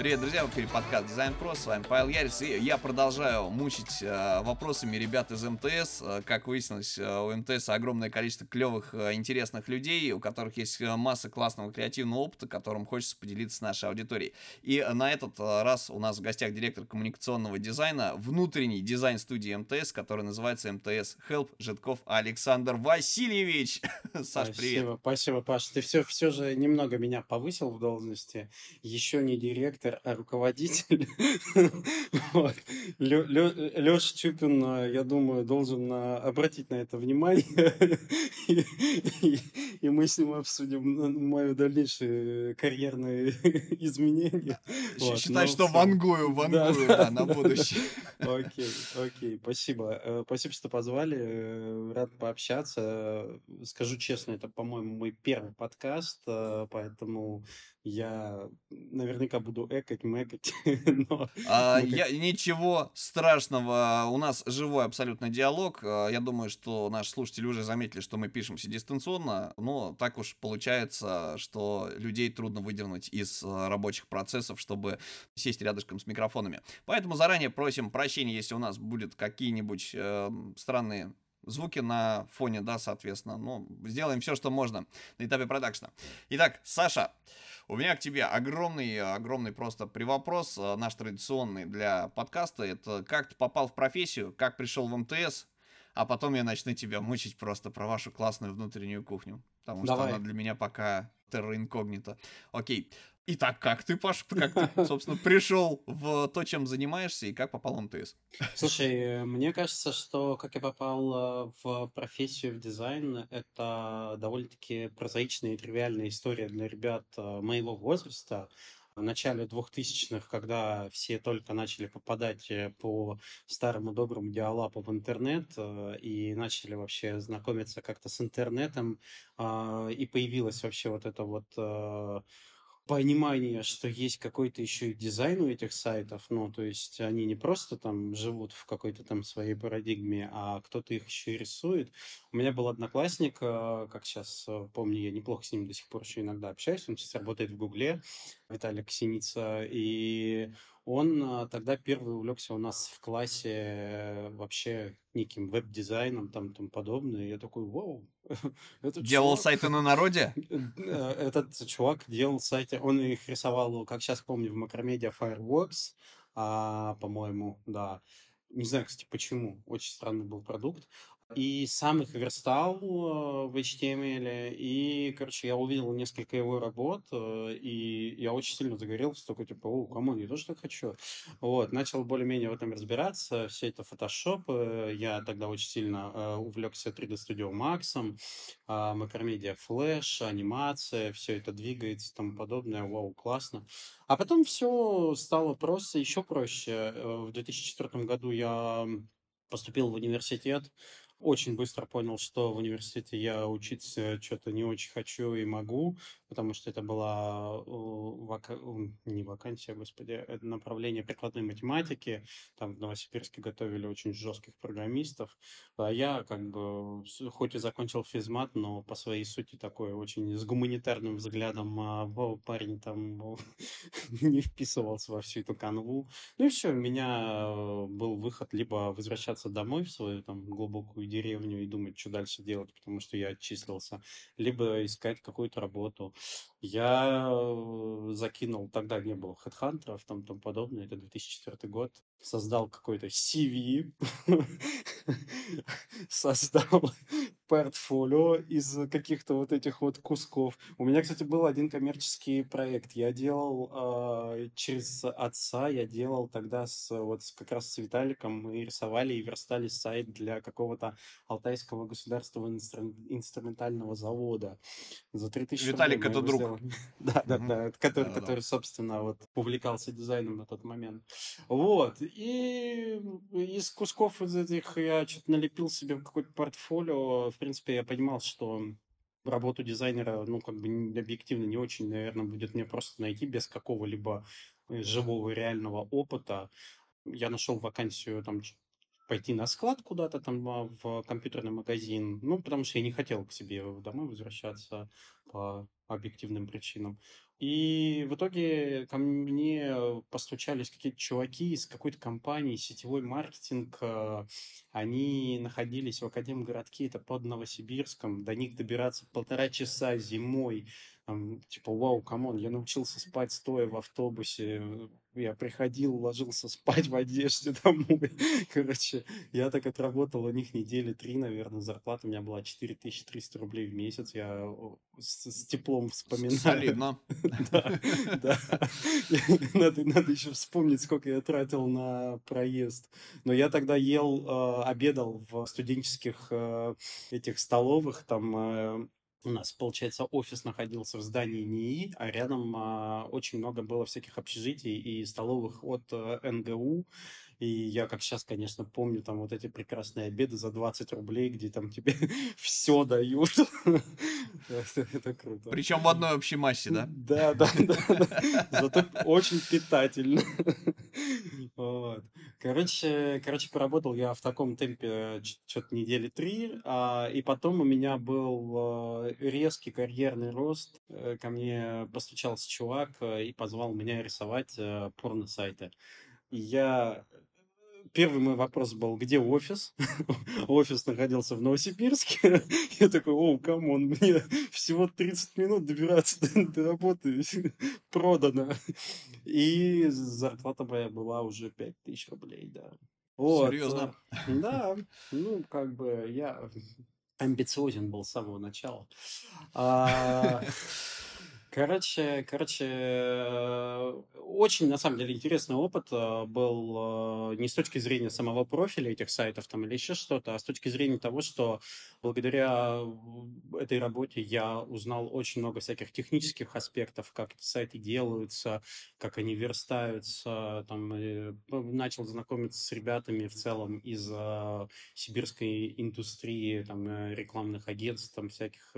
Привет, друзья, в эфире подкаст Дизайн Про, с вами Павел Ярис, и я продолжаю мучить э, вопросами ребят из МТС. Э, как выяснилось, э, у МТС огромное количество клевых, э, интересных людей, у которых есть масса классного креативного опыта, которым хочется поделиться с нашей аудиторией. И на этот раз у нас в гостях директор коммуникационного дизайна, внутренний дизайн студии МТС, который называется МТС Help Житков Александр Васильевич. Саш, привет. Спасибо, спасибо, Паш. Ты все, все же немного меня повысил в должности. Еще не директор, а руководитель. Вот. Лё- Лё- Лёша Чупин, э, я думаю, должен э, обратить на это внимание. И мы с ним обсудим дальнейшие карьерные изменения. Вот, Считай, что вангую, вангую, на будущее. Окей, окей, спасибо. Э, Спасибо, что позвали. э, Рад пообщаться. Э, Скажу честно, это, по-моему, мой первый подкаст, э, поэтому я наверняка буду экать, мэкать. но А, я, ничего страшного, у нас живой абсолютно диалог. А, Я думаю, что наши слушатели уже заметили, что мы пишемся дистанционно, но так уж получается, что людей трудно выдернуть из а, рабочих процессов, чтобы сесть рядышком с микрофонами. Поэтому заранее просим прощения, если у нас будут какие-нибудь э, странные звуки на фоне, да, соответственно. Ну, сделаем все, что можно на этапе продакшна. Итак, Саша, у меня к тебе огромный, огромный просто привопрос, э, наш традиционный для подкаста. Это как ты попал в профессию, как пришел в МТС, а потом я начну тебя мучить просто про вашу классную внутреннюю кухню. Потому что Давай. она для меня пока терра инкогнито. Окей. Итак, как ты, Паш, как ты, собственно, пришел в то, чем занимаешься, и как попал в МТС? Слушай, мне кажется, что как я попал э, в профессию в дизайн, это довольно-таки прозаичная и тривиальная история для ребят э, моего возраста. В начале 2000-х, когда все только начали попадать э, по старому доброму диалапу в интернет и начали вообще знакомиться как-то с интернетом, а, и появилась вообще вот это вот понимание, что есть какой-то еще и дизайн у этих сайтов, ну, то есть они не просто там живут в какой-то там своей парадигме, а кто-то их еще и рисует. У меня был одноклассник, э, как сейчас помню, я неплохо с ним до сих пор еще иногда общаюсь, он сейчас работает в Гугле, Виталик Синица, и он э, тогда первый увлекся у нас в классе э, вообще неким веб-дизайном там тому подобное. И я такой, вау, этот Делал чувак- сайты на народе? Э, Этот чувак делал сайты, он их рисовал, как сейчас помню, в Macromedia Fireworks, а, по-моему, да. Не знаю, кстати, почему. Очень странный был продукт. И сам их верстал э, в HTML. И, короче, я увидел несколько его работ, э, и я очень сильно загорелся, такой, типа, о, come on, я тоже так хочу. Вот, начал более-менее в этом разбираться. Все это Photoshop. э, Я тогда очень сильно увлекся 3D Studio Max, а, Macromedia Flash, анимация, все это двигается и тому подобное. Вау, классно. А потом все стало просто еще проще. В 2004 году я поступил в университет. Очень быстро понял, что в университете я учиться что-то не очень хочу и могу, потому что это была вака- не вакансия, господи, это направление прикладной математики. Там в Новосибирске готовили очень жестких программистов. А я как бы, хоть и закончил физмат, но по своей сути такой очень с гуманитарным взглядом а, парень там не вписывался во всю эту канву. Ну и все, у меня э, был выход либо возвращаться домой в свою там глубокую деревню и думать, что дальше делать, потому что я отчислился, либо искать какую-то работу. Я э, закинул, тогда не было хедхантеров, там тому подобное, это 2004 год, создал какой-то CV, создал портфолио из каких-то вот этих вот кусков. У меня, кстати, был один коммерческий проект. Я делал э, через отца, я делал тогда с, вот как раз с Виталиком, мы рисовали и верстали сайт для какого-то Алтайского государственного инстру- инструментального завода. За 3000 рублей Виталик это друг. сделали. Да, да, да, который, который, собственно, вот увлекался дизайном на тот момент. Вот. И из кусков из этих я что-то налепил себе в какое-то портфолио. В принципе, я понимал, что работу дизайнера, ну, как бы объективно не очень, наверное, будет мне просто найти без какого-либо э, живого реального опыта. Я нашел вакансию там пойти на склад куда-то там а, в компьютерный магазин, ну, потому что я не хотел к себе домой возвращаться по объективным причинам. И в итоге ко мне постучались какие-то чуваки из какой-то компании, сетевой маркетинг. э, Они находились в Академгородке, это под Новосибирском. До них добираться полтора часа зимой. Там, типа, вау, come on, я научился спать стоя в автобусе. Я приходил, ложился спать в одежде домой. Короче, я так отработал у них недели три, наверное. Зарплата у меня была 4300 рублей в месяц. Я с, с теплом вспоминаю. Солидно. Да, да. Надо, надо еще вспомнить, сколько я тратил на проезд. Но я тогда ел, э, обедал в студенческих э, этих столовых, там э, у нас, получается, офис находился в здании НИИ, а рядом а, очень много было всяких общежитий и столовых от э, НГУ. И я, как сейчас, конечно, помню там вот эти прекрасные обеды за 20 рублей, где там тебе все дают. Это, круто. Причем в одной общей массе? Да, да, да. да. Зато очень питательно. Короче, короче, поработал я в таком темпе что-то недели три, а, и потом у меня был э, резкий карьерный рост. Э, Ко мне постучался чувак э, и позвал меня рисовать э, порно-сайты. Я Первый мой вопрос был, где офис? Офис находился в Новосибирске. Я такой, о, come on, мне всего 30 минут добираться до, до работы. Продано. И зарплата моя была уже 5000 рублей, да. Вот. Серьезно? э, Да, ну, как бы я амбициозен был с самого начала. А, Короче, короче, э, очень, на самом деле, интересный опыт э, был э, не с точки зрения самого профиля этих сайтов там или еще что-то, а с точки зрения того, что благодаря этой работе я узнал очень много всяких технических аспектов, как эти сайты делаются, как они верстаются, там, начал знакомиться с ребятами в целом из сибирской индустрии, там, рекламных агентств, там, всяких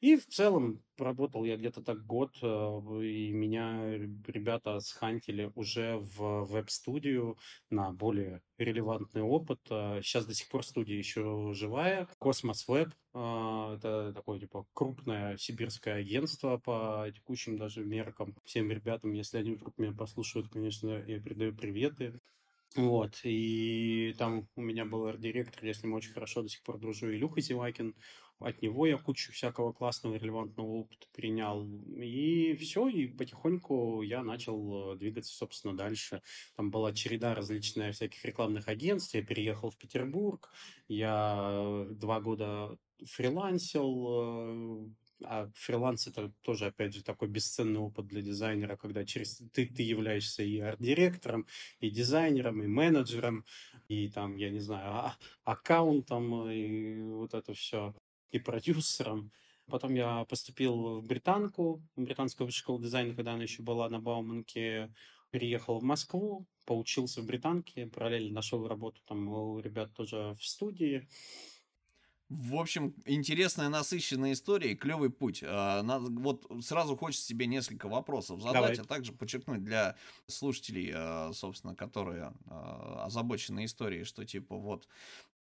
и в целом проработал я где-то так год, э, и меня ребята схантили уже в веб-студию на более релевантный опыт. Сейчас до сих пор студия еще живая. Космос Веб. э, Это такое типа крупное сибирское агентство по текущим даже меркам. Всем ребятам, если они вдруг меня послушают, конечно, я передаю приветы. Вот, и там у меня был арт-директор, я с ним очень хорошо до сих пор дружу, Илюха Зевакин. От него я кучу всякого классного, релевантного опыта перенял. И все, и потихоньку я начал э, двигаться, собственно, дальше. Там была череда различная всяких рекламных агентств. Я переехал в Петербург. Я э, два года фрилансил. э, А фриланс это тоже, опять же, такой бесценный опыт для дизайнера, когда через ты, ты являешься и арт-директором, и дизайнером, и менеджером, и там, я не знаю, а- аккаунтом, и вот это все и продюсером. Потом я поступил в британку, в британскую высшую школу дизайна, когда она еще была на Бауманке. Переехал в Москву, поучился в британке, параллельно нашел работу там у ребят тоже в студии. В общем, интересная, насыщенная история и клевый путь. А, вот сразу хочется себе несколько вопросов задать, Давай. а также подчеркнуть для слушателей, а, собственно, которые а, озабочены историей, что типа вот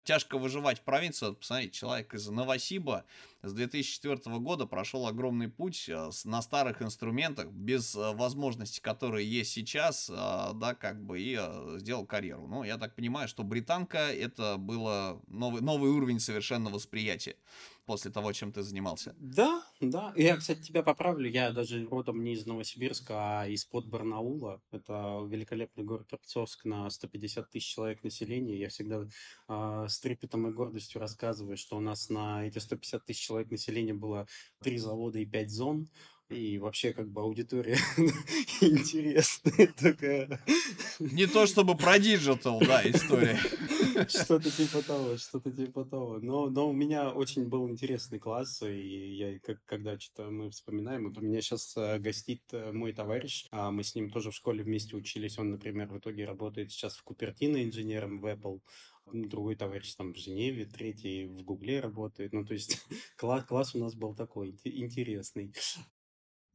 тяжко выживать в провинции. Вот посмотрите, человек из Новосиба с 2004 года прошел огромный путь с- на старых инструментах, без а, возможностей, которые есть сейчас, а, да, как бы, и сделал карьеру. Ну, я так понимаю, что британка это было новый, новый уровень совершенно восприятия после того, чем ты занимался. Да, да. Я, кстати, тебя поправлю. Я даже родом не из Новосибирска, а из-под Барнаула. Это великолепный город Рубцовск на 150 тысяч человек населения. Я всегда а, с трепетом и гордостью рассказываю, что у нас на эти 150 тысяч человек населения было три завода и пять зон. И вообще, как бы, аудитория интересная такая. Не то чтобы про диджитал, да, история. Что-то типа того, что-то типа того. Но, но у меня очень был интересный класс, и я, как, когда что-то мы вспоминаем, вот у меня сейчас гостит э, мой товарищ, а мы с ним тоже в школе вместе учились. Он, например, в итоге работает сейчас в Купертино инженером в Apple. Другой товарищ там в Женеве, третий в Гугле работает. Ну, то есть класс, класс у нас был такой инте- интересный.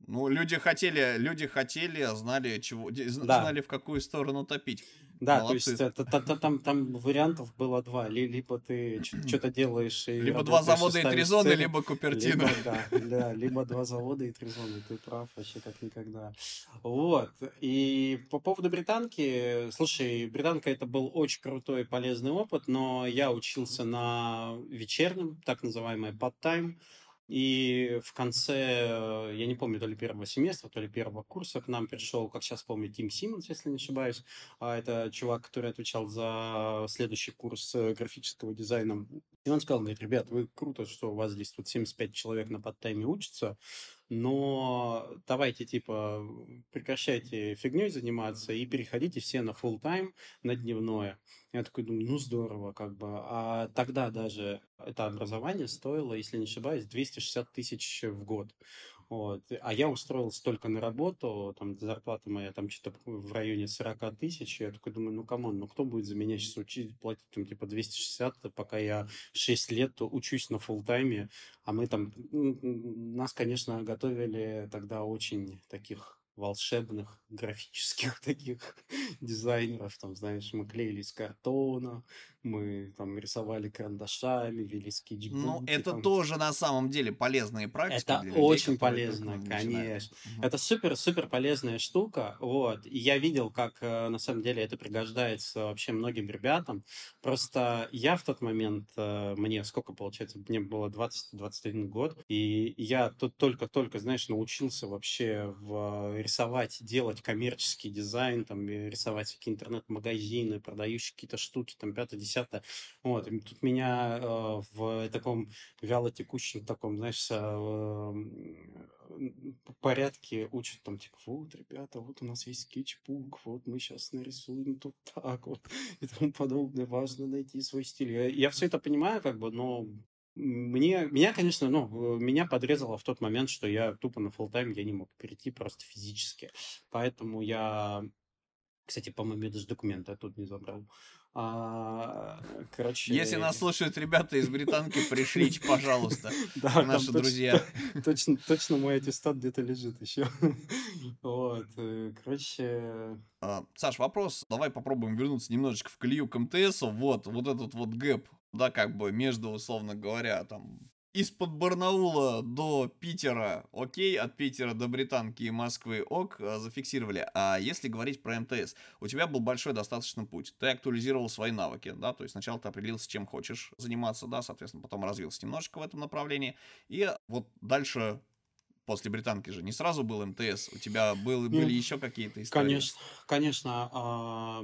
Ну, люди хотели, люди хотели, знали, чего, Да. знали, в какую сторону топить. Да, то есть это, это, там, там вариантов было два. Либо ты что-то делаешь и Либо два завода и три зоны, либо Купертино. Либо, да, да, либо два завода и три зоны. Ты прав вообще как никогда. Вот. И по поводу британки, слушай, британка это был очень крутой и полезный опыт, но я учился на вечернем, так называемый part-time, и в конце, э, я не помню, то ли первого семестра, то ли первого курса к нам пришел, как сейчас помню, Тим Симмонс, если не ошибаюсь. А это чувак, который отвечал за следующий курс э, графического дизайна. И он сказал, говорит, ребят, вы круто, что у вас здесь тут 75 человек на подтайме учатся, но давайте, типа, прекращайте фигней заниматься и переходите все на full тайм на дневное. Я такой думаю, ну здорово, как бы. А тогда даже это образование стоило, если не ошибаюсь, 260 тысяч в год. Вот. А я устроился только на работу, там зарплата моя там что-то в районе 40 тысяч. Я такой думаю, ну come on, ну кто будет за меня сейчас учить, платить там типа 260, пока я 6 лет учусь на full time е а мы там, нас, конечно, готовили тогда очень таких волшебных графических таких дизайнеров, там, знаешь, мы клеили из картона, мы там рисовали карандашами, вели скетчбуки. Ну, это там. тоже на самом деле полезные практики. Это людей, очень полезно, конечно. Угу. Это супер-супер полезная штука, вот. И я видел, как э, на самом деле это пригождается вообще многим ребятам. Просто я в тот момент, э, мне сколько получается, мне было 20-21 год, и я тут только-только, знаешь, научился вообще в рисовать, делать коммерческий дизайн, там, рисовать всякие интернет-магазины, продающие какие-то штуки, там, пятое-десятое. Вот, и тут меня э, в таком вялотекущем таком, знаешь, э, порядке учат там, типа, вот, ребята, вот у нас есть скетчбук, вот мы сейчас нарисуем тут так вот и тому подобное. Важно найти свой стиль. Я, я все это понимаю, как бы, но мне, меня, конечно, ну, меня подрезало в тот момент, что я тупо на full тайм я не мог перейти просто физически. Поэтому я, кстати, по-моему, я даже документы тут не забрал. А, короче... Если нас слушают ребята из британки, пришлите, пожалуйста, наши друзья. Точно, точно мой аттестат где-то лежит еще. Вот, э, короче... А, Саш, вопрос, давай попробуем вернуться немножечко в колею к МТСу. Вот, вот этот вот гэп, да, как бы между, условно говоря, там, из-под Барнаула до Питера, окей, от Питера до Британки и Москвы, ок, а, зафиксировали. А если говорить про МТС, у тебя был большой достаточно путь. Ты актуализировал свои навыки, да, то есть сначала ты определился, чем хочешь заниматься, да, соответственно, потом развился немножечко в этом направлении. И вот дальше после британки же не сразу был МТС, у тебя был, были еще какие-то истории? Конечно, конечно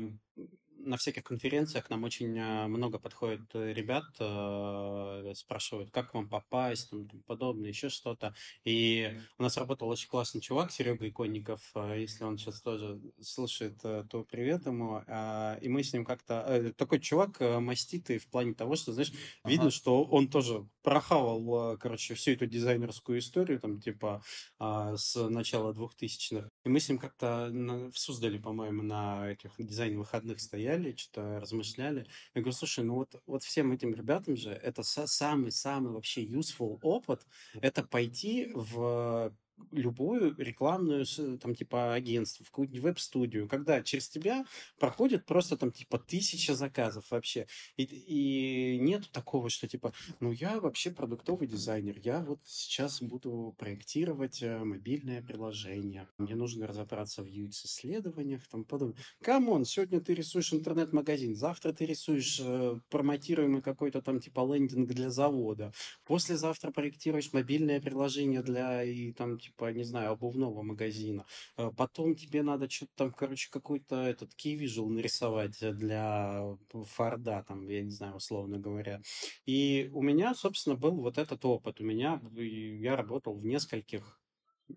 на всяких конференциях к нам очень э, много подходит э, ребят, э, спрашивают, как вам попасть, там, подобное, еще что-то. И у нас работал очень классный чувак, Серега Иконников, если он сейчас тоже слушает, то привет ему. А, и мы с ним как-то... Такой чувак маститый в плане того, что, знаешь, ага. видно, что он тоже прохавал, короче, всю эту дизайнерскую историю, там, типа, а, с начала двухтысячных. И мы с ним как-то в Суздале, по-моему, на этих дизайн-выходных стояли, что-то размышляли. Я говорю, слушай, ну вот, вот всем этим ребятам же это самый-самый вообще useful опыт, это пойти в любую рекламную, там, типа, агентство, в какую-нибудь веб-студию, когда через тебя проходит просто, там, типа, тысяча заказов вообще. И, и нет такого, что, типа, ну, я вообще продуктовый дизайнер, я вот сейчас буду проектировать э, мобильное приложение, мне нужно разобраться в UX-исследованиях, там, подобное. Come on, сегодня ты рисуешь интернет-магазин, завтра ты рисуешь э, промотируемый какой-то там, типа, лендинг для завода, послезавтра проектируешь мобильное приложение для, и, там, типа, не знаю, обувного магазина. Э, потом тебе надо что-то там, короче, какой-то этот visual нарисовать для Форда, там, я не знаю, условно говоря. И у меня, собственно, был вот этот опыт. У меня, я работал в нескольких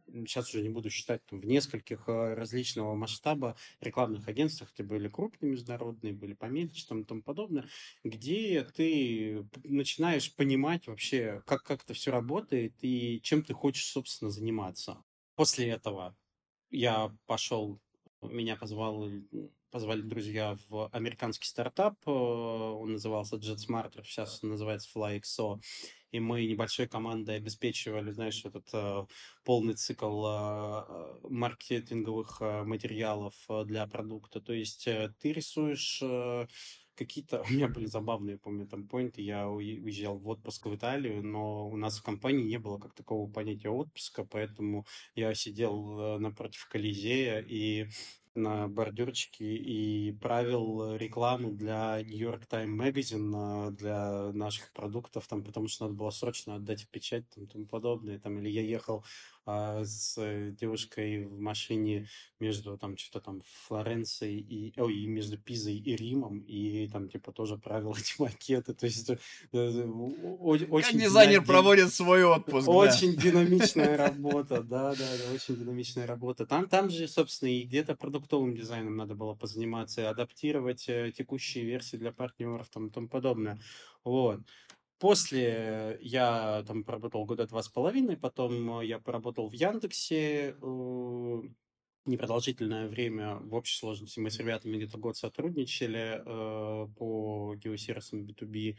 сейчас уже не буду считать, там, в нескольких э, различного масштаба рекламных агентствах, это были крупные международные, были помельче, там и тому подобное, где ты начинаешь понимать вообще, как, как это все работает и чем ты хочешь, собственно, заниматься. После этого я пошел, меня позвал, позвали друзья в американский стартап, э, он назывался JetSmart, сейчас называется FlyXO, и мы небольшой командой обеспечивали, знаешь, этот э, полный цикл э, маркетинговых э, материалов э, для продукта. То есть э, ты рисуешь э, какие-то... У меня были забавные, помню, там поинты. Я уезжал в отпуск в Италию, но у нас в компании не было как такового понятия отпуска, поэтому я сидел э, напротив Колизея и на бордюрчике и правил рекламу для New York Times Magazine для наших продуктов, там, потому что надо было срочно отдать в печать там, тому подобное. Там, или я ехал а, с девушкой в машине между там что-то там Флоренцией и, ой, между Пизой и Римом, и там типа тоже правила эти макеты, то есть э, э очень... Дизайнер проводит свой отпуск, Очень динамичная работа, да, да, да, очень динамичная работа. Там, там же, собственно, и где-то продуктовым дизайном надо было позаниматься, адаптировать э, текущие версии для партнеров там, и тому подобное. Вот. После я там поработал года два с половиной, потом я поработал в Яндексе э, непродолжительное время. В общей сложности мы с ребятами где-то год сотрудничали э, по геосервисам B2B.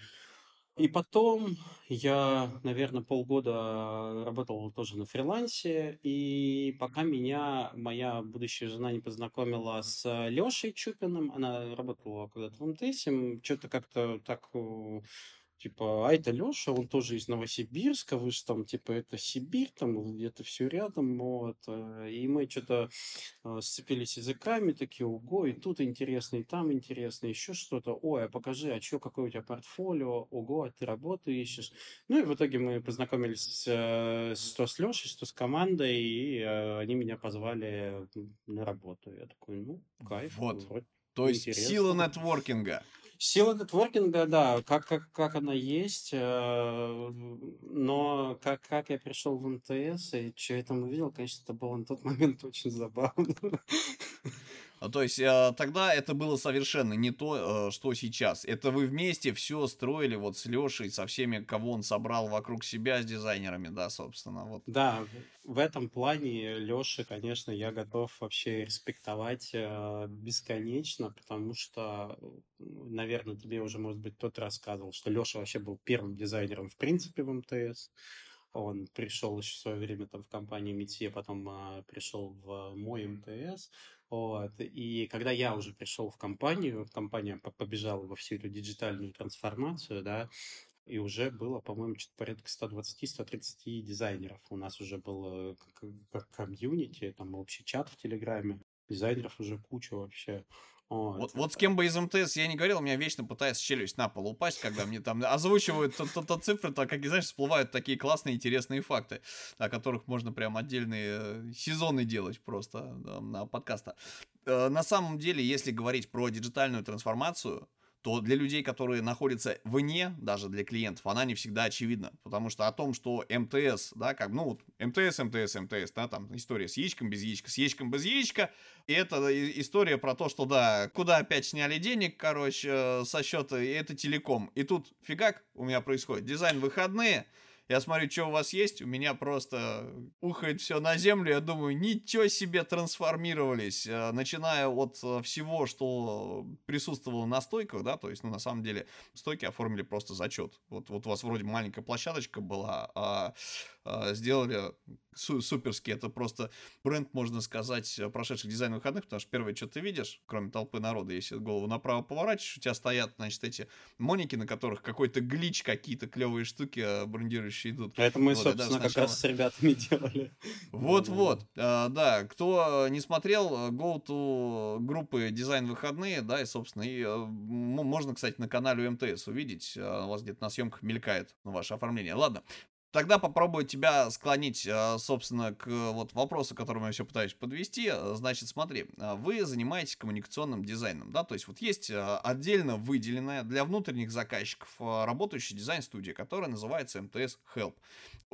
И потом я, наверное, полгода работал тоже на фрилансе, и пока меня моя будущая жена не познакомила с Лешей Чупиным, она работала когда-то в МТС, что-то как-то так э, типа, а это Леша, он тоже из Новосибирска, вы же там, типа, это Сибирь, там где-то все рядом, вот. Э, и мы что-то э, сцепились языками, такие, ого, и тут интересно, и там интересно, еще что-то. Ой, а покажи, а что, какое у тебя портфолио? Ого, а ты работу ищешь? Ну и в итоге мы познакомились э, что с Лешей, что с командой, и они меня позвали на работу. Я такой, ну, кайф. Вот. То есть интересно. сила нетворкинга. Сила нетворкинга, да, как, как, как она есть, э, но как, как я пришел в МТС и что я там увидел, конечно, это было на тот момент очень забавно. А, то есть э, тогда это было совершенно не то, э, что сейчас. Это вы вместе все строили вот с Лешей, со всеми, кого он собрал вокруг себя, с дизайнерами, да, собственно. Вот. Да, в этом плане Леши, конечно, я готов вообще респектовать э, бесконечно, потому что, наверное, тебе уже, может быть, кто-то рассказывал, что Леша вообще был первым дизайнером в принципе в МТС. Он пришел еще в свое время там в компанию Метье, потом а, пришел в мой МТС. Вот. И когда я уже пришел в компанию, компания побежала во всю эту диджитальную трансформацию, да, и уже было, по-моему, что-то порядка 120-130 дизайнеров. У нас уже был как комьюнити, там общий чат в Телеграме. Дизайнеров уже куча вообще. Вот, вот с кем бы из МТС я не говорил, у меня вечно пытается челюсть на пол упасть, когда мне там озвучивают то-то цифры, то, как, знаешь, всплывают такие классные, интересные факты, о которых можно прям отдельные э, сезоны делать просто да, на подкаста. Э, на самом деле, если говорить про диджитальную трансформацию, то для людей, которые находятся вне, даже для клиентов, она не всегда очевидна. Потому что о том, что МТС, да, как, ну, вот МТС, МТС, МТС, да, там история с яичком, без яичка, с яичком, без яичка, и это история про то, что, да, куда опять сняли денег, короче, э, со счета, и это телеком. И тут фигак у меня происходит. Дизайн выходные, я смотрю, что у вас есть, у меня просто ухает все на землю. Я думаю, ничего себе трансформировались. Э, начиная от э, всего, что присутствовало на стойках, да, то есть, ну, на самом деле, стойки оформили просто зачет. Вот, вот у вас вроде маленькая площадочка была, а, а сделали суперский. Это просто бренд, можно сказать, прошедших дизайн выходных, потому что первое, что ты видишь, кроме толпы народа, если голову направо поворачиваешь, у тебя стоят, значит, эти моники, на которых какой-то глич, какие-то клевые штуки э, брендирующие идут. Это мы, вот, собственно, сначала... как раз с ребятами делали. Вот-вот, а, да, кто не смотрел, go to группы дизайн выходные, да, и, собственно, и э, можно, кстати, на канале МТС увидеть, а, у вас где-то на съемках мелькает ваше оформление. Ладно, Тогда попробую тебя склонить, э, собственно, к вот вопросу, которому я все пытаюсь подвести. Значит, смотри, э, вы занимаетесь коммуникационным дизайном, да, то есть вот есть э, отдельно выделенная для внутренних заказчиков работающая дизайн-студия, которая называется МТС Help.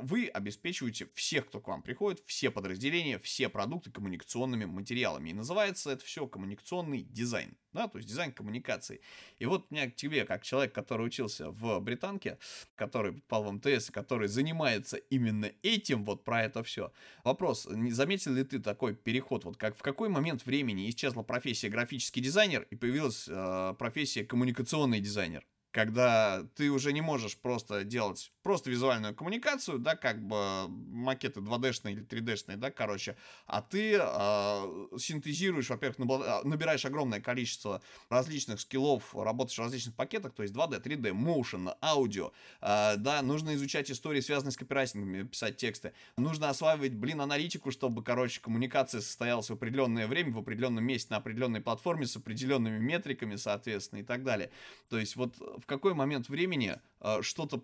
Вы обеспечиваете всех, кто к вам приходит, все подразделения, все продукты коммуникационными материалами. И называется это все коммуникационный дизайн да, то есть дизайн коммуникации. И вот у меня к тебе, как человек, который учился в Британке, который попал в МТС, который занимается именно этим, вот про это все. Вопрос, не заметил ли ты такой переход, вот как в какой момент времени исчезла профессия графический дизайнер и появилась э, профессия коммуникационный дизайнер? когда ты уже не можешь просто делать просто визуальную коммуникацию, да, как бы макеты 2D-шные или 3D-шные, да, короче, а ты э, синтезируешь, во-первых, набираешь огромное количество различных скиллов, работаешь в различных пакетах, то есть 2D, 3D, motion, аудио, э, да, нужно изучать истории, связанные с копирайтингом, писать тексты, нужно осваивать, блин, аналитику, чтобы, короче, коммуникация состоялась в определенное время, в определенном месте, на определенной платформе с определенными метриками, соответственно, и так далее. То есть вот в какой момент времени э, что-то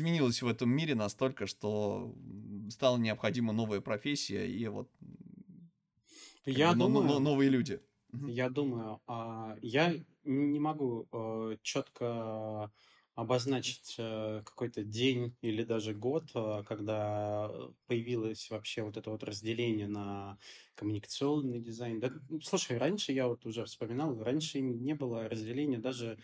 изменилось в этом мире настолько, что стала необходима новая профессия и вот я бы, думаю, новые люди. Я думаю, а, я не могу э, четко обозначить э, какой-то день или даже год, э, когда появилось вообще вот это вот разделение на коммуникационный дизайн. Да, слушай, раньше я вот уже вспоминал, раньше не было разделения даже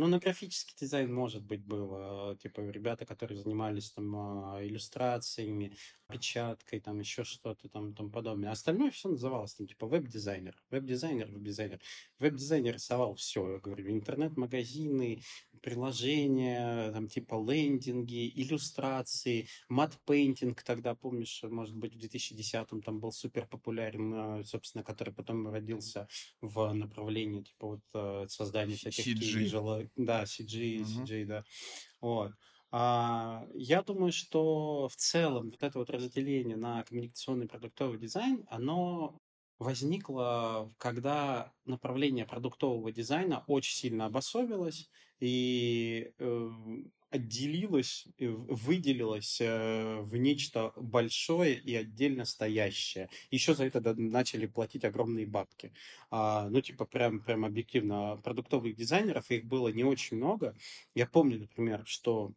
ну, на графический дизайн, может быть, было. Типа, ребята, которые занимались там а, иллюстрациями, печаткой, там еще что-то там, там подобное. Остальное все называлось там, типа, веб-дизайнер. Веб-дизайнер, веб-дизайнер. Веб-дизайнер рисовал все, я говорю, интернет-магазины, приложения, там, типа, лендинги, иллюстрации, matte painting тогда, помнишь, может быть, в 2010-м там был супер популярен, а, собственно, который потом родился в направлении, типа, вот э, создания всяких CG да, CG, угу. CG, да. Вот. А, я думаю, что в целом вот это вот разделение на коммуникационный продуктовый дизайн, оно возникло, когда направление продуктового дизайна очень сильно обособилось, и э, отделилась, выделилась э, в нечто большое и отдельно стоящее. Еще за это начали платить огромные бабки. А, ну, типа, прям, прям объективно, продуктовых дизайнеров, их было не очень много. Я помню, например, что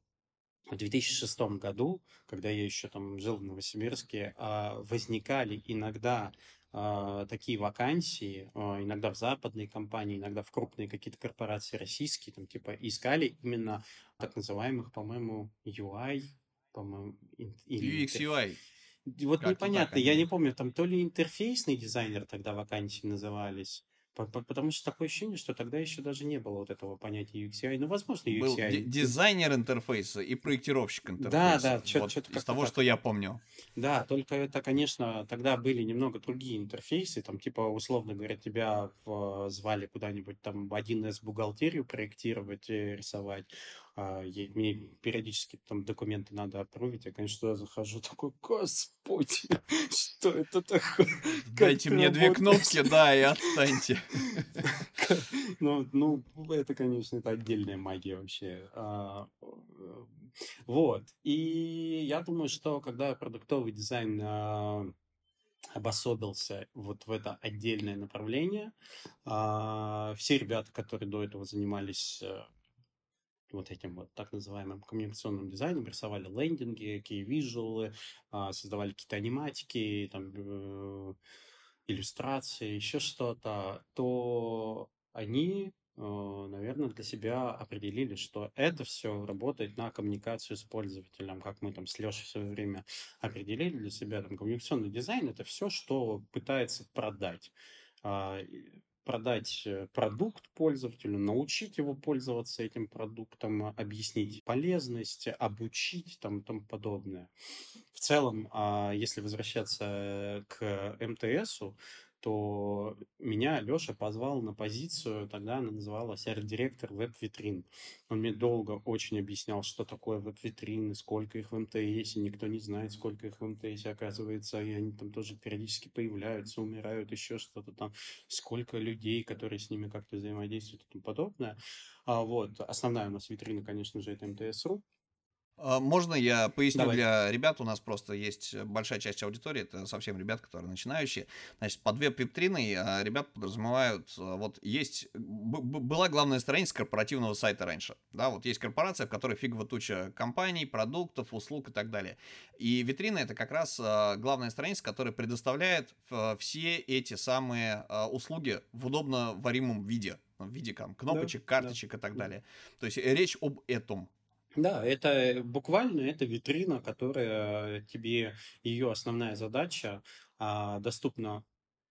в 2006 году, когда я еще там жил в Новосибирске, а, возникали иногда такие вакансии, а, иногда в западные компании, иногда в крупные какие-то корпорации российские, там типа искали именно так называемых, по-моему, UI, по-моему, или... UX, UI. Вот как непонятно, я не помню, там то ли интерфейсный дизайнер тогда вакансии назывались, Потому что такое ощущение, что тогда еще даже не было вот этого понятия UXI. Ну, возможно, UXI. Был дизайнер интерфейса и проектировщик интерфейса. Да, да, что-то вот Из того, так. что я помню. Да, только это, конечно, тогда были немного другие интерфейсы. Там, типа, условно говоря, тебя в, звали куда-нибудь там 1С бухгалтерию проектировать, рисовать. А, я, мне периодически там документы надо опровить, я, конечно, туда захожу, такой, господи, что это такое? Дайте мне две кнопки, да, и отстаньте. Ну, ну, это, конечно, это отдельная магия вообще. А, вот. И я думаю, что когда продуктовый дизайн а, обособился вот в это отдельное направление. Все ребята, которые до этого занимались э, вот этим вот так называемым коммуникационным дизайном, рисовали лендинги, какие визуалы, создавали какие-то аниматики, там, э, иллюстрации, еще что-то, то они, э, наверное, для себя определили, что это все работает на коммуникацию с пользователем, как мы там с Лешей в свое время определили для себя, там, коммуникационный дизайн — это все, что пытается продать. А, продать э, продукт пользователю, научить его пользоваться этим продуктом, объяснить полезность, обучить там и тому подобное. В целом, а, если возвращаться к МТСу, то меня Леша позвал на позицию, тогда она называлась арт-директор веб-витрин. Он мне долго очень объяснял, что такое веб-витрины, сколько их в МТС, никто не знает, сколько их в МТС, оказывается, и они там тоже периодически появляются, умирают, еще что-то там, сколько людей, которые с ними как-то взаимодействуют и тому подобное. А вот, основная у нас витрина, конечно же, это МТС.ру. А, можно я поясню Давай. для ребят? У нас просто есть большая часть аудитории, это совсем ребят, которые начинающие. Значит, под веб-витриной а, ребят подразумевают, а, вот есть, была главная страница корпоративного сайта раньше, да, вот есть корпорация, в которой фигово туча компаний, продуктов, услуг и так далее. И витрина это как раз главная страница, которая предоставляет все эти самые услуги в удобно варимом виде, в виде там, кнопочек, да, карточек да. и так далее. То есть речь об этом. Да, это буквально это витрина, которая тебе ее основная задача а, доступно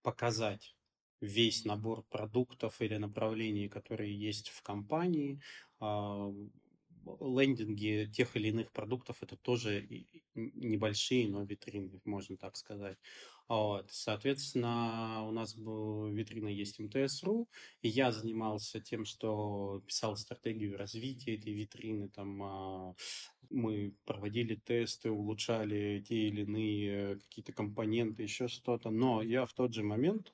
показать весь набор продуктов или направлений, которые есть в компании, а, лендинги тех или иных продуктов это тоже небольшие, но витрины, можно так сказать. Вот. Соответственно, у нас витрина есть МТС.ру, и я занимался тем, что писал стратегию развития этой витрины. Там а, мы проводили тесты, улучшали те или иные какие-то компоненты, еще что-то. Но я в тот же момент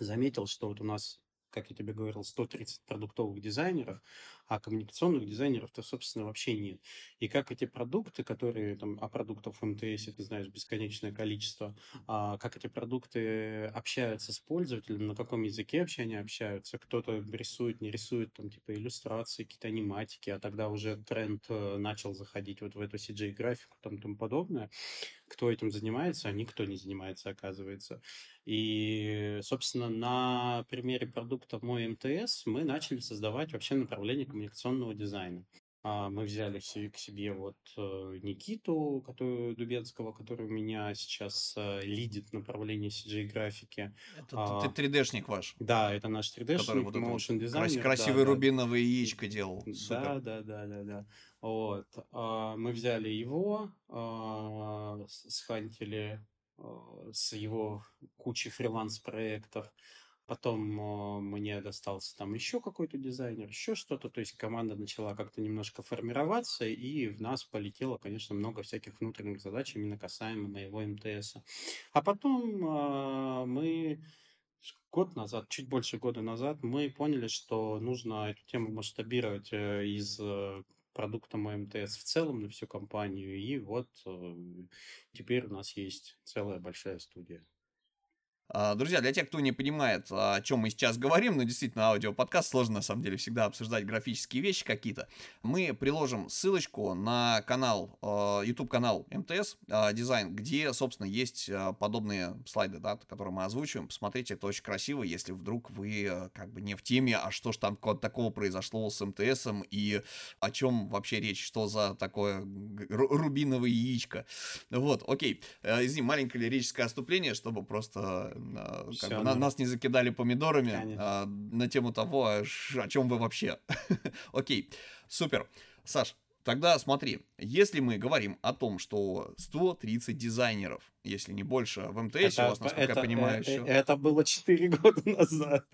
заметил, что вот у нас как я тебе говорил, 130 продуктовых дизайнеров, а коммуникационных дизайнеров-то, собственно, вообще нет. И как эти продукты, которые, там, а продуктов МТС, ты знаешь, бесконечное количество, а как эти продукты общаются с пользователем, на каком языке вообще они общаются, кто-то рисует, не рисует, там, типа, иллюстрации, какие-то аниматики, а тогда уже тренд э, начал заходить вот в эту CJ-графику, там, тому подобное. Кто этим занимается, а никто не занимается, оказывается. И, собственно, на примере продукта «Мой МТС» мы начали создавать вообще направление коммуникационного дизайна. А, мы взяли к себе вот э, Никиту который, Дубенского, который у меня сейчас э, лидит направление CG-графики. Это а, 3D-шник ваш? Да, это наш 3D-шник, вот motion дизайнер. Красивый да, рубиновое да. яичко делал. Супер. Да, да, да, да, да. Вот. А, мы взяли его, схантили с его кучей фриланс-проектов. Потом э, мне достался там еще какой-то дизайнер, еще что-то. То есть команда начала как-то немножко формироваться, и в нас полетело, конечно, много всяких внутренних задач, именно касаемо моего МТС. А потом э, мы год назад, чуть больше года назад, мы поняли, что нужно эту тему масштабировать э, из э, продукта МТС в целом на всю компанию. И вот э, теперь у нас есть целая большая студия. А, друзья, для тех, кто не понимает, о чем мы сейчас говорим, ну, действительно, аудиоподкаст сложно, на самом деле, всегда обсуждать графические вещи какие-то. Мы приложим ссылочку на канал, а, YouTube-канал МТС а, Дизайн, где, собственно, есть подобные слайды, да, которые мы озвучиваем. Посмотрите, это очень красиво, если вдруг вы как бы не в теме, а что ж там такого произошло с МТСом и о чем вообще речь, что за такое рубиновое яичко. Вот, окей. Э, извини, маленькое лирическое отступление, чтобы просто как бы, на, нас не закидали помидорами а, на тему того, а о чем вы вообще. Окей, супер. Саш, тогда смотри, если мы говорим о том, что 130 дизайнеров если не больше, в МТС это, у вас, насколько это, я понимаю, это, еще. Это было 4 года назад.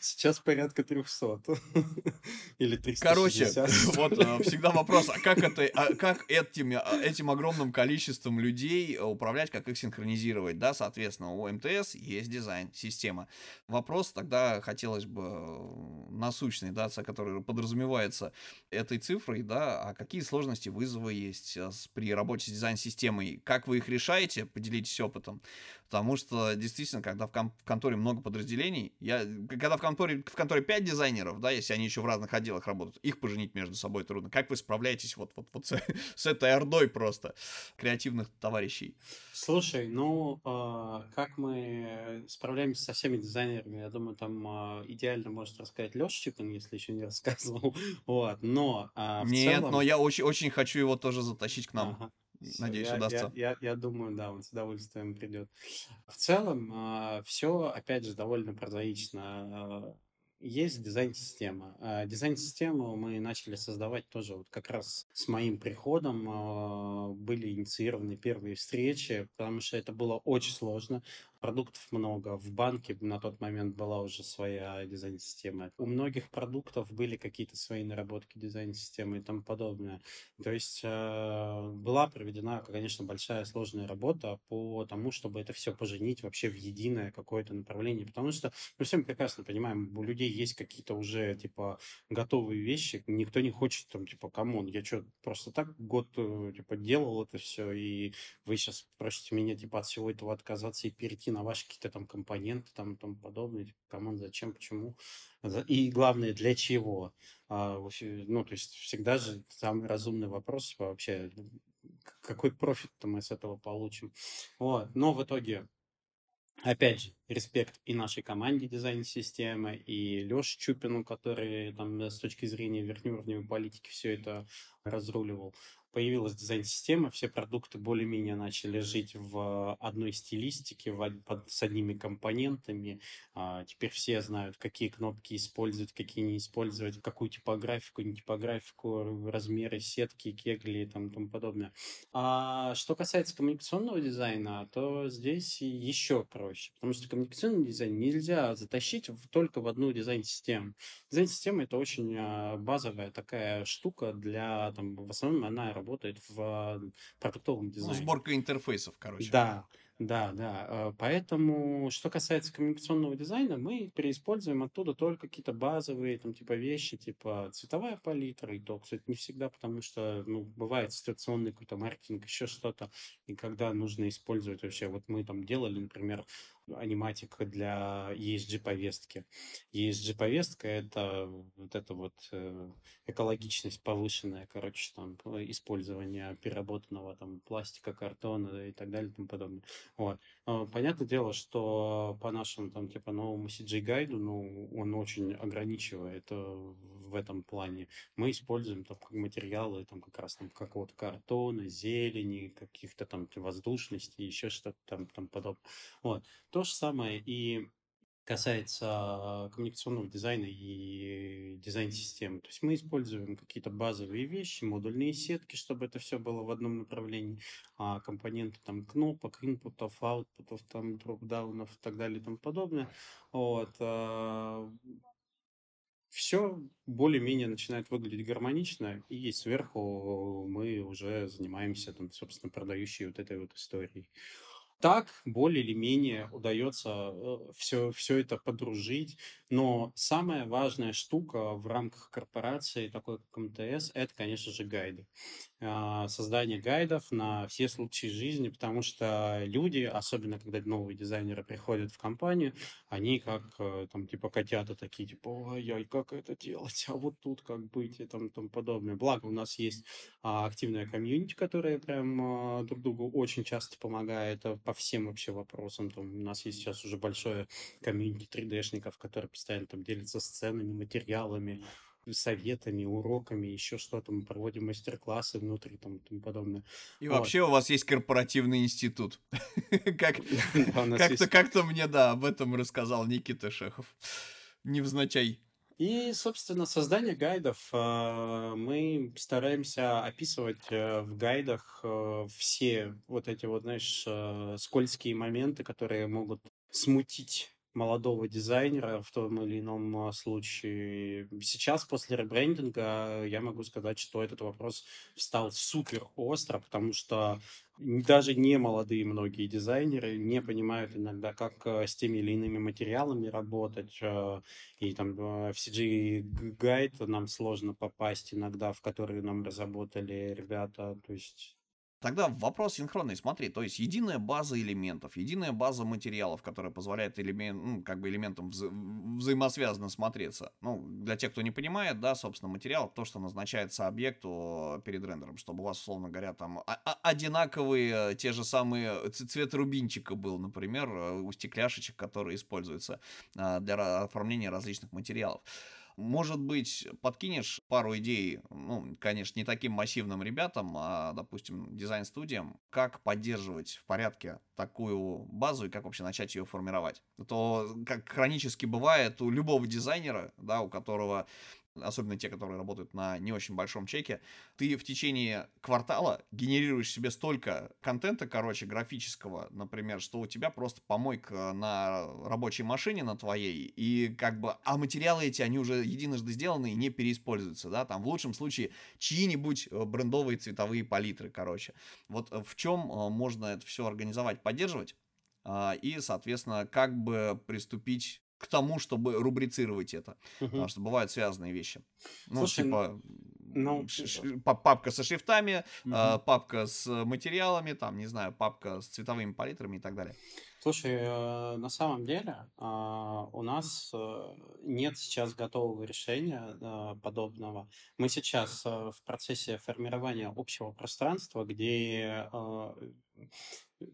Сейчас порядка 300. Или 360. Короче, вот э, всегда вопрос, а как, это, а как этим, а, этим огромным количеством людей управлять, как их синхронизировать, да, соответственно, у МТС есть дизайн, система. Вопрос тогда хотелось бы э, насущный, да, который подразумевается этой цифрой, да, а какие сложности, вызовы есть э, при работе с дизайн-системой, как вы их решаете, поделитесь опытом. Потому что действительно, когда в, ком- в конторе много подразделений, я, когда в конторе, в конторе 5 дизайнеров, да, если они еще в разных отделах работают, их поженить между собой трудно. Как вы справляетесь вот, вот, вот с, с этой ордой просто креативных товарищей? Слушай, ну, э, как мы справляемся со всеми дизайнерами, я думаю, там э, идеально может рассказать Чипин, если еще не рассказывал. Вот, но э, Нет, целом... но я очень, очень хочу его тоже затащить к нам. Ага. Надеюсь, я, удастся. Я, я, я думаю, да, он с удовольствием придет. В целом, э, все, опять же, довольно прозаично. Есть дизайн-система. А дизайн-систему мы начали создавать тоже вот как раз с моим приходом. А, были инициированы первые встречи, потому что это было очень сложно продуктов много. В банке на тот момент была уже своя дизайн-система. У многих продуктов были какие-то свои наработки дизайн-системы и тому подобное. То есть э, была проведена, конечно, большая сложная работа по тому, чтобы это все поженить вообще в единое какое-то направление. Потому что мы всем прекрасно понимаем, у людей есть какие-то уже типа готовые вещи. Никто не хочет там типа, come on, я что, просто так год э, типа делал это все, и вы сейчас просите меня типа от всего этого отказаться и перейти перейти на ваши какие-то там компоненты там и тому подобное. Come on, зачем, почему. И главное, для чего. А, ну, то есть всегда же самый разумный вопрос вообще, какой профит-то мы с этого получим. Вот. Но в итоге Опять же, респект и нашей команде дизайн-системы, и Леше Чупину, который там с точки зрения верхнеуровневой политики все это разруливал. Появилась дизайн-система, все продукты более-менее начали жить в одной стилистике, в, под, с одними компонентами. А, теперь все знают, какие кнопки использовать, какие не использовать, какую типографику, не типографику, размеры сетки, кегли и тому, тому подобное. А что касается коммуникационного дизайна, то здесь еще проще, потому что коммуникационный дизайн нельзя затащить в, только в одну дизайн-систему. Дизайн-система — это очень а, базовая такая штука для, там, в основном она работает в продуктовом ну, дизайне. Ну, сборка интерфейсов, короче. Да, да, да. Э, поэтому, что касается коммуникационного дизайна, мы переиспользуем оттуда только какие-то базовые там, типа вещи, типа цветовая палитра, и то, кстати, не всегда, потому что ну, бывает ситуационный какой-то маркетинг, еще что-то, и когда нужно использовать вообще, вот мы там делали, например, аниматик для ESG-повестки. ESG-повестка — это вот эта вот э, экологичность повышенная, короче, там, использование переработанного там пластика, картона и так далее и тому подобное. Вот. Понятное дело, что по нашему там типа новому CG-гайду, ну, он очень ограничивает э, в этом плане. Мы используем там как материалы там как раз там какого-то картона, зелени, каких-то там воздушностей, еще что-то там, там подобное. Вот. То же самое и касается коммуникационного дизайна и дизайн-системы. То есть мы используем какие-то базовые вещи, модульные сетки, чтобы это все было в одном направлении, а компоненты там кнопок, инпутов, аутпутов, там дропдаунов и так далее и тому подобное. Вот. А, все более-менее начинает выглядеть гармонично, и сверху мы уже занимаемся, там, собственно, продающей вот этой вот историей так более или менее удается все, э, все это подружить. Но самая важная штука в рамках корпорации, такой как МТС, это, конечно же, гайды. А, создание гайдов на все случаи жизни, потому что люди, особенно когда новые дизайнеры приходят в компанию, они как э, там типа котята такие, типа, ой-ой, как это делать, а вот тут как быть и там тому подобное. Благо у нас есть а, активная комьюнити, которая прям а, друг другу очень часто помогает по всем вообще вопросам. Там у нас есть сейчас уже большое комьюнити 3D-шников, которые постоянно там делятся сценами, материалами, советами, уроками, еще что-то. Мы проводим мастер-классы внутри там и тому подобное. И вот. вообще у вас есть корпоративный институт. Как-то мне, да, об этом рассказал Никита Шехов. Невзначай. И, собственно, создание гайдов. А, мы стараемся описывать э, в гайдах э, все вот эти вот, знаешь, э, скользкие моменты, которые могут смутить молодого дизайнера в том или ином а, случае. Сейчас, после ребрендинга, я могу сказать, что этот вопрос встал супер остро, потому что даже не молодые многие дизайнеры не понимают иногда, как а, с теми или иными материалами работать. А, и там в CG гайд нам сложно попасть иногда, в который нам разработали ребята. То есть Тогда вопрос синхронный, смотри, то есть единая база элементов, единая база материалов, которая позволяет элемент, ну, как бы элементам вза взаимосвязанно смотреться. Ну, для тех, кто не понимает, да, собственно, материал, то, что назначается объекту перед рендером, чтобы у вас, условно говоря, там одинаковые, те же самые, цвет рубинчика был, например, у стекляшечек, которые используются а, для оформления различных материалов. Может быть, подкинешь пару идей, ну, конечно, не таким массивным ребятам, а, допустим, дизайн-студиям, как поддерживать в порядке такую базу и как вообще начать ее формировать. То, как хронически бывает у любого дизайнера, да, у которого особенно те, которые работают на не очень большом чеке, ты в течение квартала генерируешь себе столько контента, короче, графического, например, что у тебя просто помойка на рабочей машине на твоей, и как бы, а материалы эти, они уже единожды сделаны и не переиспользуются, да, там в лучшем случае чьи-нибудь э, брендовые цветовые палитры, короче. Вот в чем э, можно это все организовать, поддерживать? А, и, соответственно, как бы приступить к тому, чтобы рубрицировать это. Угу. Потому что бывают связанные вещи. Ну, Слушай, типа, ну, ш- ш- папка со шрифтами, угу. э, папка с материалами, там, не знаю, папка с цветовыми палитрами и так далее. Слушай, э, на самом деле э, у нас э, нет сейчас готового решения э, подобного. Мы сейчас э, в процессе формирования общего пространства, где э,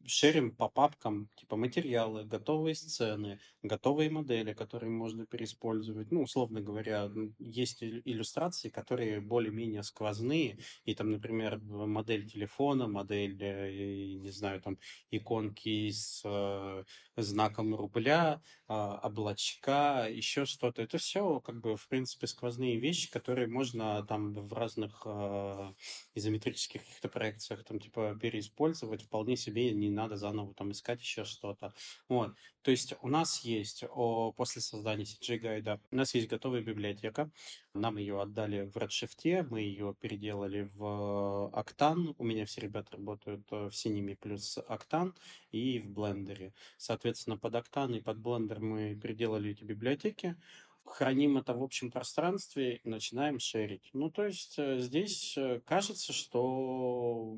шерим по папкам, типа материалы, готовые сцены, готовые модели, которые можно переиспользовать. Ну, условно говоря, есть иллюстрации, которые более-менее сквозные, и там, например, модель телефона, модель, э, не знаю, там, иконки с э, знаком рубля, э, облачка, еще что-то. Это все, как бы, в принципе, сквозные вещи, которые можно там в разных э, изометрических каких-то проекциях, там, типа, переиспользовать вполне себе, не надо заново там искать еще что-то. Вот. То есть у нас есть о, после создания CG гайда, у нас есть готовая библиотека. Нам ее отдали в Redshift, мы ее переделали в Octane. У меня все ребята работают э, в Cinema плюс Octane и в Blender. Соответственно, под Octane и под Blender мы переделали эти библиотеки храним это в общем пространстве и начинаем шерить. Ну, то есть э, здесь э, кажется, что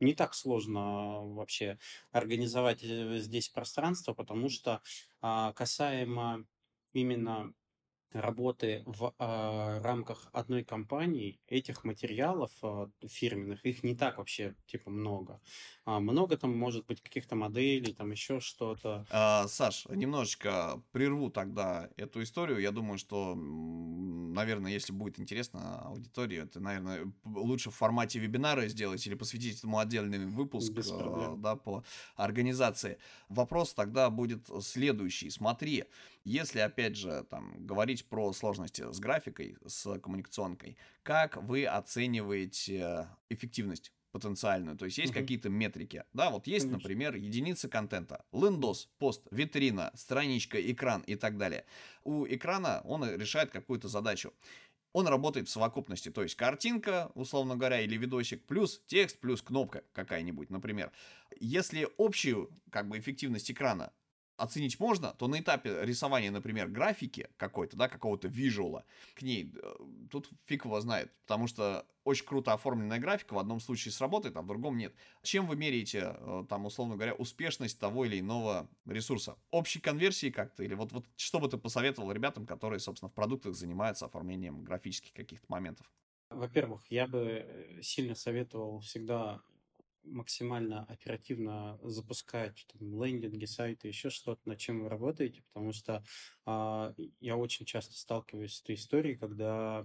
не так сложно вообще организовать э, здесь пространство, потому что а, касаемо именно работы в э, рамках одной компании этих материалов э, фирменных их не так вообще типа много. А, много там может быть каких-то моделей там еще что-то. А, Саш немножечко прерву тогда эту историю. Я думаю что наверное если будет интересно аудитории это наверное лучше в формате вебинара сделать или посвятить этому отдельный выпуск э, да по организации. Вопрос тогда будет следующий. Смотри если, опять же, там, говорить про сложности с графикой, с коммуникационкой, как вы оцениваете эффективность потенциальную. То есть есть угу. какие-то метрики. Да, вот есть, Конечно. например, единицы контента. Лендос, пост, витрина, страничка, экран и так далее. У экрана он решает какую-то задачу. Он работает в совокупности, то есть картинка, условно говоря, или видосик, плюс текст, плюс кнопка какая-нибудь, например. Если общую как бы эффективность экрана оценить можно, то на этапе рисования, например, графики какой-то, да, какого-то визуала, к ней э, тут фиг его знает, потому что очень круто оформленная графика в одном случае сработает, а в другом нет. Чем вы меряете, э, там, условно говоря, успешность того или иного ресурса? Общей конверсии как-то? Или вот, вот что бы ты посоветовал ребятам, которые, собственно, в продуктах занимаются оформлением графических каких-то моментов? Во-первых, я бы э, сильно советовал всегда максимально оперативно запускать там, лендинги, сайты, еще что-то, над чем вы работаете, потому что я очень часто сталкиваюсь с этой историей, когда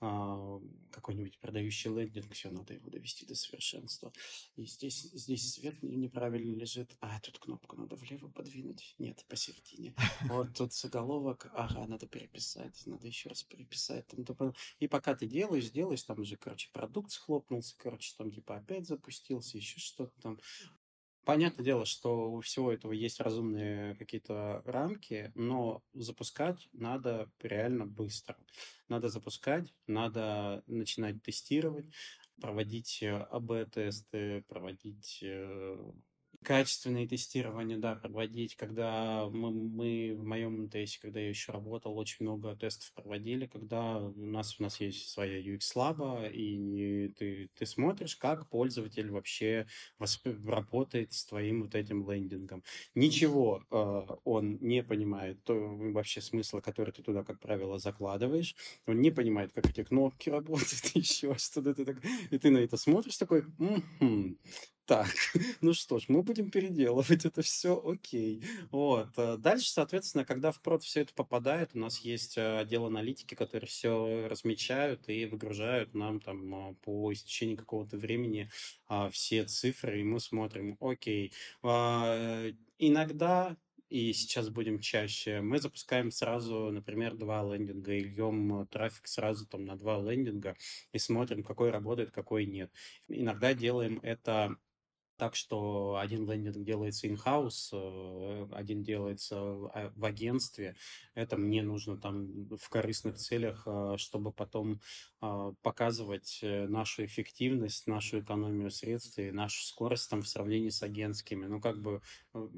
а, какой-нибудь продающий лендинг, все, надо его довести до совершенства. И здесь, здесь свет неправильно лежит, а тут кнопку надо влево подвинуть, нет, посередине. Вот тут заголовок, ага, надо переписать, надо еще раз переписать. Там, и пока ты делаешь, делаешь, там уже, короче, продукт схлопнулся, короче, там типа опять запустился, еще что-то там. Понятное дело, что у всего этого есть разумные какие-то рамки, но запускать надо реально быстро. Надо запускать, надо начинать тестировать, проводить э, АБ-тесты, проводить э, качественные тестирования, да, проводить, когда мы, мы в моем тесте, когда я еще работал, очень много тестов проводили, когда у нас, у нас есть своя UX-лаба, и ты, ты смотришь, как пользователь вообще работает с твоим вот этим лендингом. Ничего э, он не понимает, то вообще смысла, который ты туда, как правило, закладываешь, он не понимает, как эти кнопки работают, еще что-то, ты так... и ты на это смотришь такой, м-м, так, ну что ж, мы будем переделывать это все, окей. Вот. Э, дальше, соответственно, когда в прод все это попадает, у нас есть э, отдел аналитики, которые все размечают и выгружают нам там э, по истечении какого-то времени а, все цифры, и мы смотрим, окей. А, иногда и сейчас будем чаще. Мы запускаем сразу, например, два лендинга и льем трафик сразу там на два лендинга и смотрим, какой работает, какой нет. Иногда делаем это так что один лендинг делается in-house, э, один делается а, в агентстве. Это мне нужно там в корыстных целях, а, чтобы потом показывать э, нашу эффективность, нашу экономию средств и нашу скорость там в сравнении с агентскими. Ну, как бы э,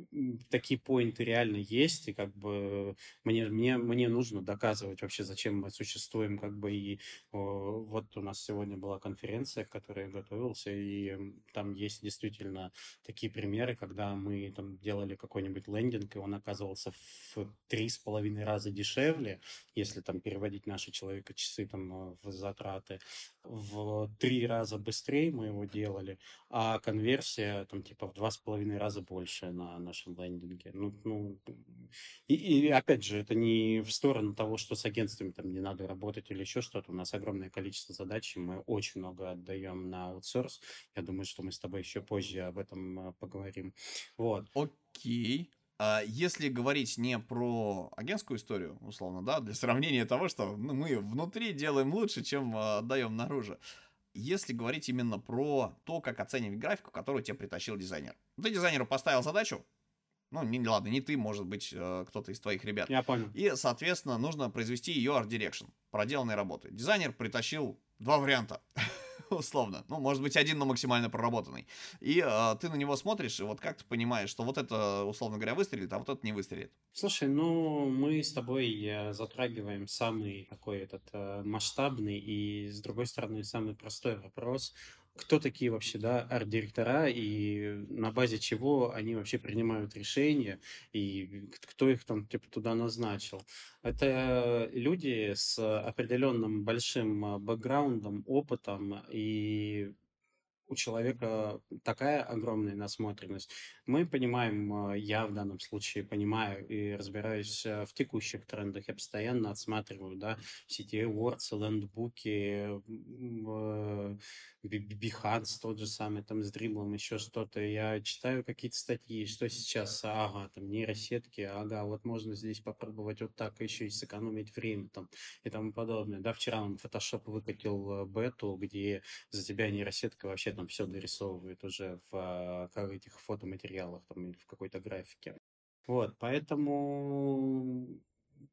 такие поинты реально есть, и как бы мне, мне, мне нужно доказывать вообще, зачем мы существуем, как бы и вот у нас сегодня была конференция, к которой я готовился, и там есть действительно такие примеры, когда мы там делали какой-нибудь лендинг, и он оказывался в три с половиной раза дешевле, если там переводить наши человека часы там э, в затраты, в три раза быстрее мы его делали, а конверсия там типа в два с половиной раза больше на нашем лендинге. Ну, ну и, и опять же, это не в сторону того, что с агентствами там не надо работать или еще что-то. У нас огромное количество задач, и мы очень много отдаем на аутсорс. Я думаю, что мы с тобой еще позже об этом а, поговорим. Вот. Окей. А если говорить не про агентскую историю, условно, да, для сравнения того, что ну, мы внутри делаем лучше, чем э, отдаем наружу. Если говорить именно про то, как оценивать графику, которую тебе притащил дизайнер. Ты дизайнеру поставил задачу, ну, не, ладно, не ты, может быть, э, кто-то из твоих ребят. Я понял. И, соответственно, нужно произвести ее direction, проделанной работы. Дизайнер притащил два варианта. условно. Ну, может быть, один, но максимально проработанный. И э, ты на него смотришь, и вот как ты понимаешь, что вот это, условно говоря, выстрелит, а вот это не выстрелит? Слушай, ну, мы с тобой э, затрагиваем самый такой этот э, масштабный и, с другой стороны, самый простой вопрос кто такие вообще, да, арт-директора и на базе чего они вообще принимают решения и кто их там типа туда назначил. Это люди с определенным большим а, бэкграундом, опытом и у человека такая огромная насмотренность. Мы понимаем, э, я в данном случае понимаю и разбираюсь э, в текущих трендах. Я постоянно отсматриваю, да, все эти Awards, лендбуки, Behance тот же самый, там с дриблом, еще что-то. Я читаю какие-то статьи, что сейчас, ага, там нейросетки, ага, вот можно здесь попробовать вот так еще и сэкономить время там и тому подобное. Да, вчера он Photoshop выкатил э, бету, где за тебя нейросетка вообще там все дорисовывает уже в а, этих фотоматериалах там или в какой-то графике. Вот, поэтому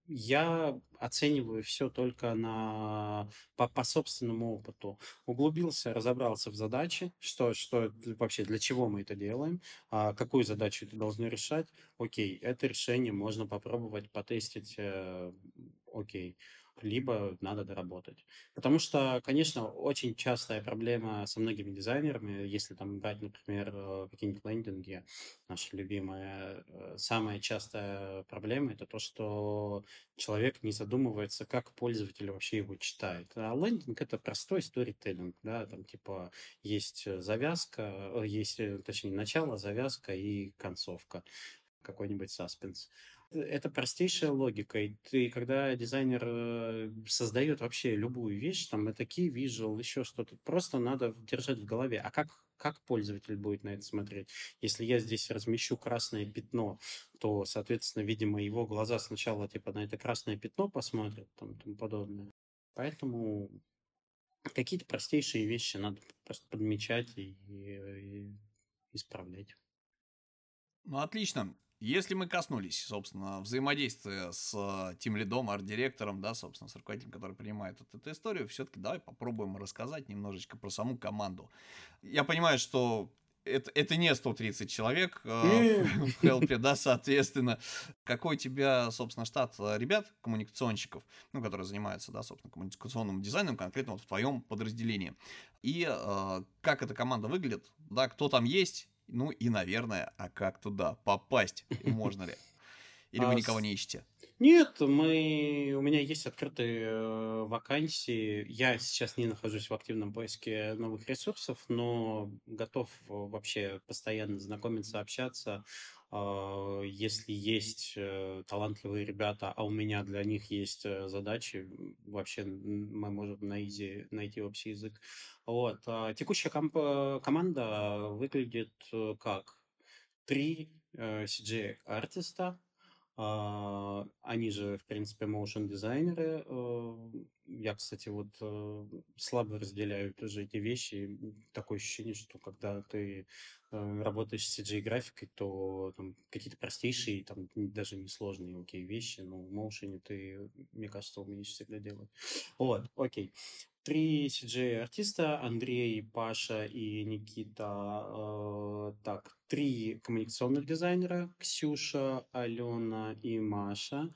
я оцениваю все только на, по, по собственному опыту. Углубился, разобрался в задаче, что, что вообще, для чего мы это делаем, а, какую задачу это должны решать. Окей, это решение можно попробовать потестить, э, окей либо надо доработать. Потому что, конечно, очень частая проблема со многими дизайнерами, если там брать, например, э, какие-нибудь лендинги, наши любимые, э, самая частая проблема это то, что человек не задумывается, как пользователь вообще его читает. А лендинг это простой сторителлинг, да, там типа есть завязка, э, есть, точнее, начало, завязка и концовка какой-нибудь саспенс это простейшая логика. И ты, когда дизайнер э, создает вообще любую вещь, там, это key visual, еще что-то, просто надо держать в голове. А как, как пользователь будет на это смотреть? Если я здесь размещу красное пятно, то, соответственно, видимо, его глаза сначала типа на это красное пятно посмотрят, там, и тому подобное. Поэтому какие-то простейшие вещи надо просто подмечать и, и исправлять. Ну, отлично. Если мы коснулись, собственно, взаимодействия с э, тем лидом, арт-директором, да, собственно, с руководителем, который принимает вот эту историю, все-таки давай попробуем рассказать немножечко про саму команду. Я понимаю, что это, это не 130 человек э, в хелпе, да, соответственно. Какой у тебя, собственно, штат э, ребят, коммуникационщиков, ну, которые занимаются, да, собственно, коммуникационным дизайном, конкретно вот в твоем подразделении. И э, как эта команда выглядит, да, кто там есть, ну и, наверное, а как туда попасть? Можно ли? Или вы а никого не ищете? Нет, мы... у меня есть открытые э, вакансии. Я сейчас не нахожусь в активном поиске новых ресурсов, но готов вообще постоянно знакомиться, общаться. А, если есть э, талантливые ребята, а у меня для них есть э, задачи, вообще мы можем на изи найти общий язык. Вот. А текущая комп- команда выглядит э, как? Три CGI-артиста, они же, в принципе, motion дизайнеры. Я, кстати, вот слабо разделяю тоже эти вещи. Такое ощущение, что когда ты работаешь с CG-графикой, то там какие-то простейшие, там даже несложные, окей, вещи, но в моушене ты, мне кажется, умеешь всегда делать. Вот, окей. Три CG-артиста, Андрей, Паша и Никита. Э, так, три коммуникационных дизайнера, Ксюша, Алена и Маша.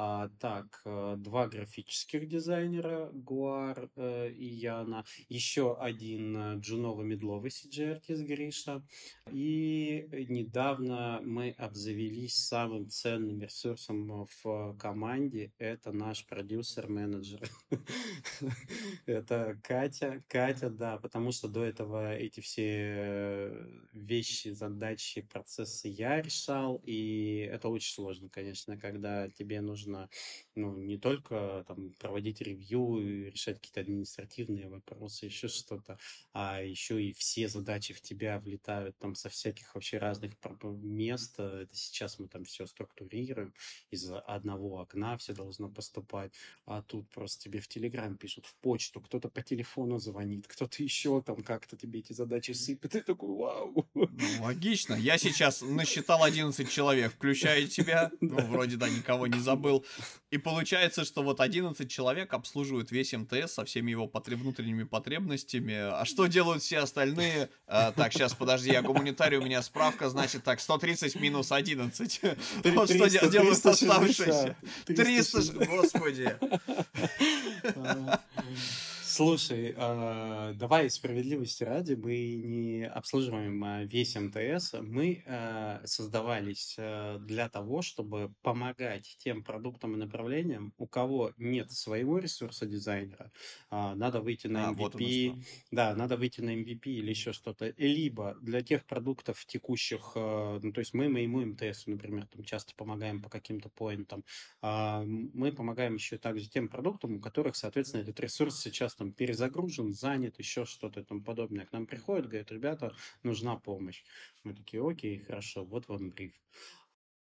А, так, э, два графических дизайнера, Гуар э, и Яна, еще один э, Джуново-Медловый CG-артист Гриша. И недавно мы обзавелись самым ценным ресурсом в команде. Это наш продюсер-менеджер. Это Катя. Катя, да, потому что до этого эти все вещи, задачи, процессы я решал. И это очень сложно, конечно, когда тебе нужно нужно ну, не только там, проводить ревью и решать какие-то административные вопросы, еще что-то, а еще и все задачи в тебя влетают там со всяких вообще разных мест. Это сейчас мы там все структурируем, из одного окна все должно поступать, а тут просто тебе в Телеграм пишут, в почту, кто-то по телефону звонит, кто-то еще там как-то тебе эти задачи сыпет, и такой, вау. Ну, логично. Я сейчас насчитал 11 человек, включая тебя, ну, вроде, да, никого не забыл, и получается, что вот 11 человек обслуживают весь МТС со всеми его потреб... внутренними потребностями. А что делают все остальные? А, так, сейчас, подожди, я гуманитарий, у меня справка, значит, так, 130 минус 11. Вот что делают оставшиеся. 300, господи. Слушай, э, давай справедливости ради, мы не обслуживаем а, весь МТС, мы э, создавались э, для того, чтобы помогать тем продуктам и направлениям, у кого нет своего ресурса дизайнера, э, надо выйти на MVP, а, вот да, надо выйти на MVP или еще что-то, либо для тех продуктов текущих, э, ну, то есть мы моему МТС, например, там часто помогаем по каким-то поинтам, э, мы помогаем еще также тем продуктам, у которых, соответственно, этот ресурс сейчас там перезагружен, занят, еще что-то и тому подобное. К нам приходят, говорят, ребята, нужна помощь. Мы такие, окей, хорошо, вот вам бриф.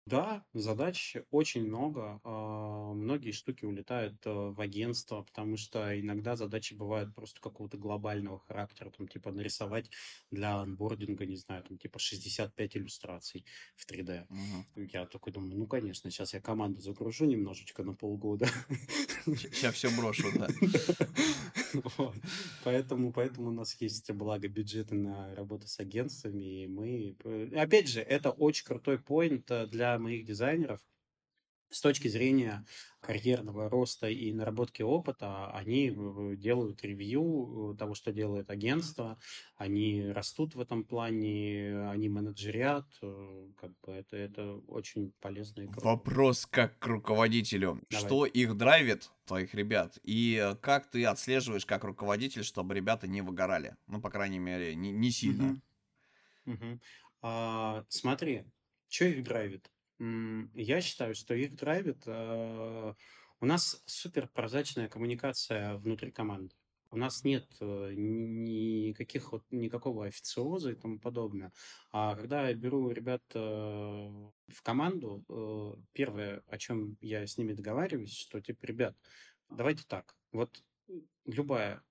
Да, задач очень много. А, многие штуки улетают э, в агентство, потому что иногда задачи бывают просто какого-то глобального характера, там типа нарисовать для анбординга, не знаю, там типа 65 иллюстраций в 3D. Угу. Я такой думаю, ну, конечно, сейчас я команду загружу немножечко на полгода. Сейчас все брошу, да. Поэтому, поэтому у нас есть, благо, бюджеты на работу с агентствами, и мы... Опять же, это очень крутой поинт э, для моих дизайнеров с точки зрения карьерного роста и наработки опыта, они делают ревью того, что делает агентство, они растут в этом плане, они менеджерят, э, как бы это, это очень полезно и. Вопрос как к руководителю. Давай. Что их драйвит, твоих ребят, и как ты отслеживаешь как руководитель, чтобы ребята не выгорали? Ну, по крайней мере, не, не сильно. Угу. Угу. А, смотри, что их драйвит? Я считаю, что их драйвит. Э, у нас супер прозрачная коммуникация внутри команды. У нас нет э, никаких вот никакого официоза и тому подобное. А когда я беру ребят э, в команду, первое, о чем я с ними договариваюсь, что типа, ребят, давайте так, вот любая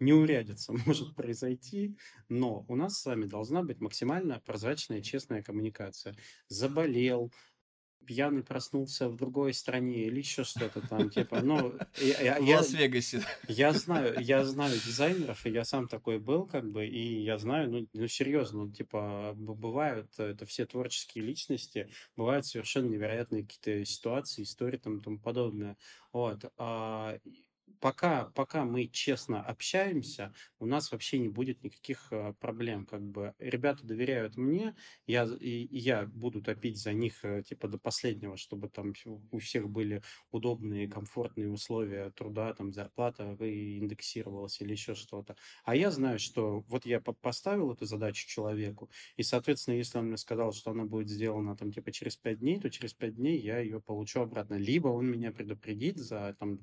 неурядица может произойти, но у нас с вами должна быть максимально прозрачная, честная коммуникация. Заболел, пьяный проснулся в другой стране или еще что-то там, типа, ну... Я, в Лас-Вегасе. Я знаю, я знаю дизайнеров, и я сам такой был, как бы, и я знаю, ну, ну серьезно, ну, типа, бывают, это все творческие личности, бывают совершенно невероятные какие-то ситуации, истории там и тому подобное. Вот. Пока, пока мы честно общаемся, у нас вообще не будет никаких э, проблем. Как бы ребята доверяют мне, я, и я буду топить за них э, типа до последнего, чтобы там у всех были удобные, комфортные условия труда, там зарплата индексировалась или еще что-то. А я знаю, что вот я поставил эту задачу человеку, и, соответственно, если он мне сказал, что она будет сделана там типа через пять дней, то через пять дней я ее получу обратно. Либо он меня предупредит за там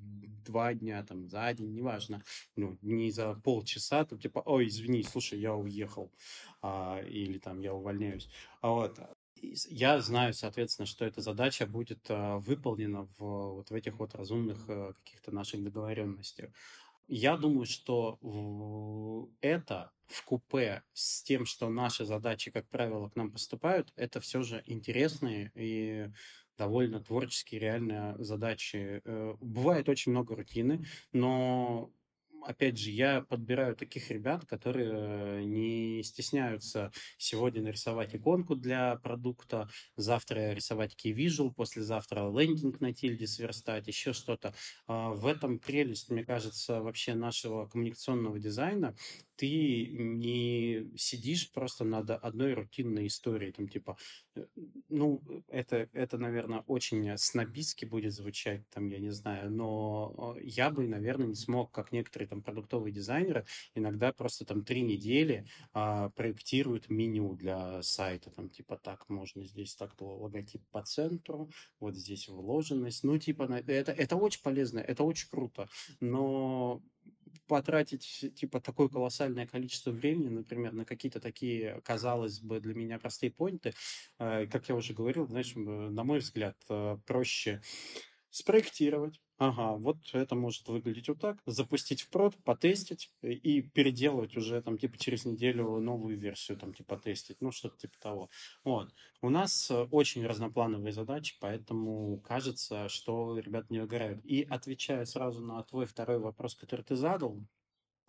два дня, там, за день, неважно, ну, не за полчаса, там, типа, ой, извини, слушай, я уехал, а, или там, я увольняюсь. А вот, я знаю, соответственно, что эта задача будет а, выполнена в, вот в этих вот разумных а, каких-то наших договоренностях. Я думаю, что это в купе с тем, что наши задачи, как правило, к нам поступают, это все же интересные и довольно творческие реально задачи. Э, бывает очень много рутины, но опять же, я подбираю таких ребят, которые не стесняются сегодня нарисовать иконку для продукта, завтра рисовать visual, послезавтра лендинг на тильде сверстать, еще что-то. А, в этом прелесть, мне кажется, вообще нашего коммуникационного дизайна. Ты не сидишь просто над одной рутинной историей, там типа, э, ну, это, это, наверное, очень снобистски будет звучать, там, я не знаю, но я бы, наверное, не смог, как некоторые там продуктовые дизайнеры, иногда просто там три недели а, проектируют меню для сайта, там, типа, так, можно здесь так логотип по центру, вот здесь вложенность, ну, типа, это, это очень полезно, это очень круто, но потратить, типа, такое колоссальное количество времени, например, на какие-то такие, казалось бы, для меня простые поинты, э, как я уже говорил, знаешь, на мой взгляд, э, проще спроектировать, Ага, вот это может выглядеть вот так. Запустить в прод, потестить и переделывать уже там типа через неделю новую версию там типа тестить, ну что-то типа того. Вот. У нас э, очень разноплановые задачи, поэтому кажется, что ребята не выгорают. И отвечая сразу на твой второй вопрос, который ты задал,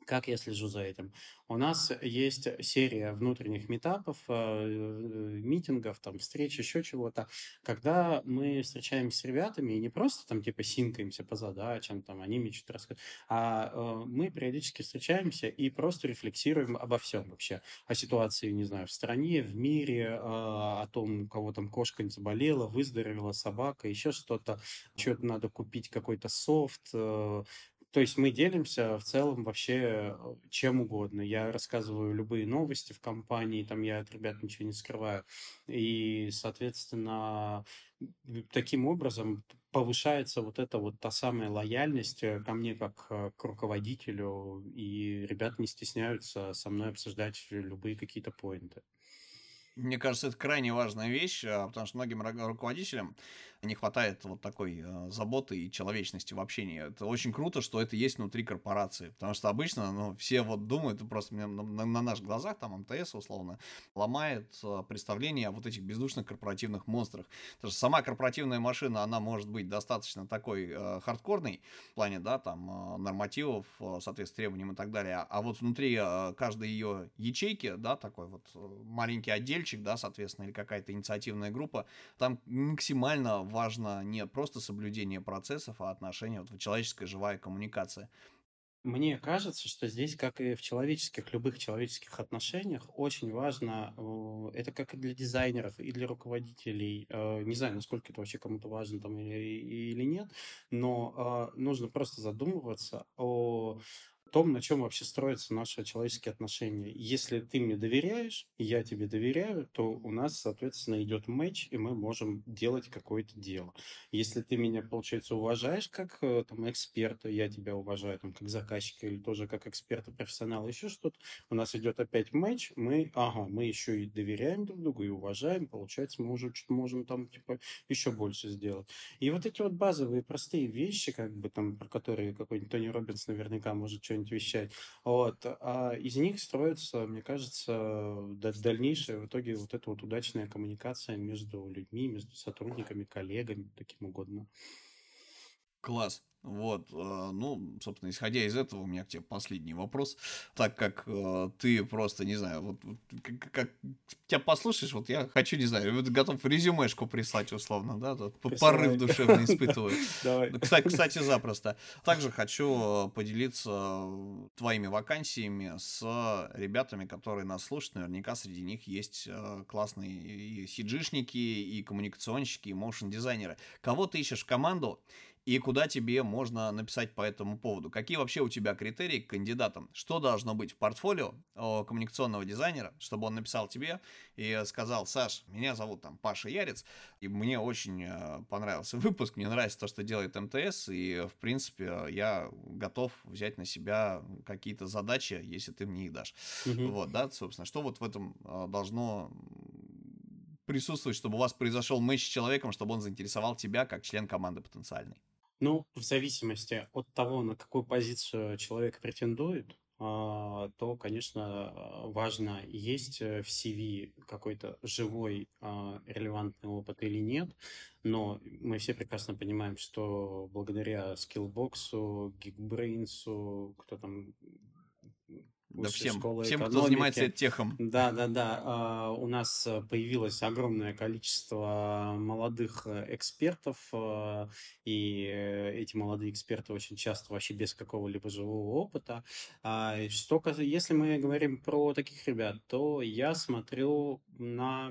как я слежу за этим? У нас есть серия внутренних метапов, э, э, митингов, там, встреч, еще чего-то, когда мы встречаемся с ребятами и не просто там типа синкаемся по задачам, там, они мне что-то рассказывают, а э, мы периодически встречаемся и просто рефлексируем обо всем вообще. О ситуации, не знаю, в стране, в мире, о том, у кого там кошка заболела, выздоровела собака, еще что-то, что-то надо купить, какой-то софт, то есть мы делимся в целом вообще э, чем угодно. Я рассказываю любые новости в компании, там я от ребят ничего не скрываю. И, соответственно, таким образом повышается вот эта вот та самая лояльность э, ко мне как э, к руководителю, и ребят не стесняются со мной обсуждать любые какие-то поинты. Мне кажется, это крайне важная вещь, а, потому что многим руководителям не хватает вот такой э, заботы и человечности в общении. Это очень круто, что это есть внутри корпорации, потому что обычно, ну, все вот думают, просто на, на, на наших глазах, там, МТС, условно, ломает э, представление о вот этих бездушных корпоративных монстрах. Потому что сама корпоративная машина, она может быть достаточно такой э, хардкорной в плане, да, там, э, нормативов, э, соответственно, требованиям и так далее, а вот внутри э, каждой ее ячейки, да, такой вот э, маленький отдельчик, да, соответственно, или какая-то инициативная группа, там максимально важно не просто соблюдение процессов, а отношения, вот человеческая живая коммуникация. Мне кажется, что здесь, как и в человеческих, любых человеческих отношениях, очень важно, э, это как и для дизайнеров, и для руководителей, э, не знаю, насколько это вообще кому-то важно там или, или нет, но э, нужно просто задумываться о том, на чем вообще строятся наши человеческие отношения. Если ты мне доверяешь, и я тебе доверяю, то у нас, соответственно, идет матч, и мы можем делать какое-то дело. Если ты меня, получается, уважаешь как э, там, эксперта, я тебя уважаю там, как заказчика или тоже как эксперта, профессионала, еще что-то, у нас идет опять матч, мы, ага, мы еще и доверяем друг другу, и уважаем, получается, мы уже что-то можем там, типа, еще больше сделать. И вот эти вот базовые простые вещи, как бы там, про которые какой-нибудь Тони Робинс наверняка может что-нибудь что-нибудь вещать. Вот. А из них строится, мне кажется, дальнейшая в итоге вот эта вот удачная коммуникация между людьми, между сотрудниками, коллегами, таким угодно. Класс. Вот, э, ну, собственно, исходя из этого, у меня к тебе последний вопрос. Так как э, ты просто, не знаю, вот, как, как тебя послушаешь, вот я хочу, не знаю, вот готов резюмешку прислать условно, да, тут порыв душевно испытываю. Давай. Кстати, кстати, запросто. Также хочу поделиться твоими вакансиями с ребятами, которые нас слушают. Наверняка среди них есть э, классные и сиджишники, и коммуникационщики, и моушн-дизайнеры. Кого ты ищешь в команду? И куда тебе можно написать по этому поводу. Какие вообще у тебя критерии к кандидатам? Что должно быть в портфолио коммуникационного дизайнера, чтобы он написал тебе и сказал, Саш, меня зовут там Паша Ярец, и мне очень э, понравился выпуск, мне нравится то, что делает МТС, и, в принципе, я готов взять на себя какие-то задачи, если ты мне их дашь. Угу. Вот, да, собственно, что вот в этом э, должно присутствовать, чтобы у вас произошел матч с человеком, чтобы он заинтересовал тебя как член команды потенциальный? Ну, в зависимости от того, на какую позицию человек претендует, а, то, конечно, важно, есть в CV какой-то живой а, релевантный опыт или нет, но мы все прекрасно понимаем, что благодаря Skillbox, Geekbrains, кто там да всем, всем, кто занимается техом. Да, да, да. У нас э, появилось огромное количество молодых э, экспертов, э, и эти молодые эксперты очень часто вообще без какого-либо живого опыта. А что, если мы говорим про таких ребят, то я смотрю на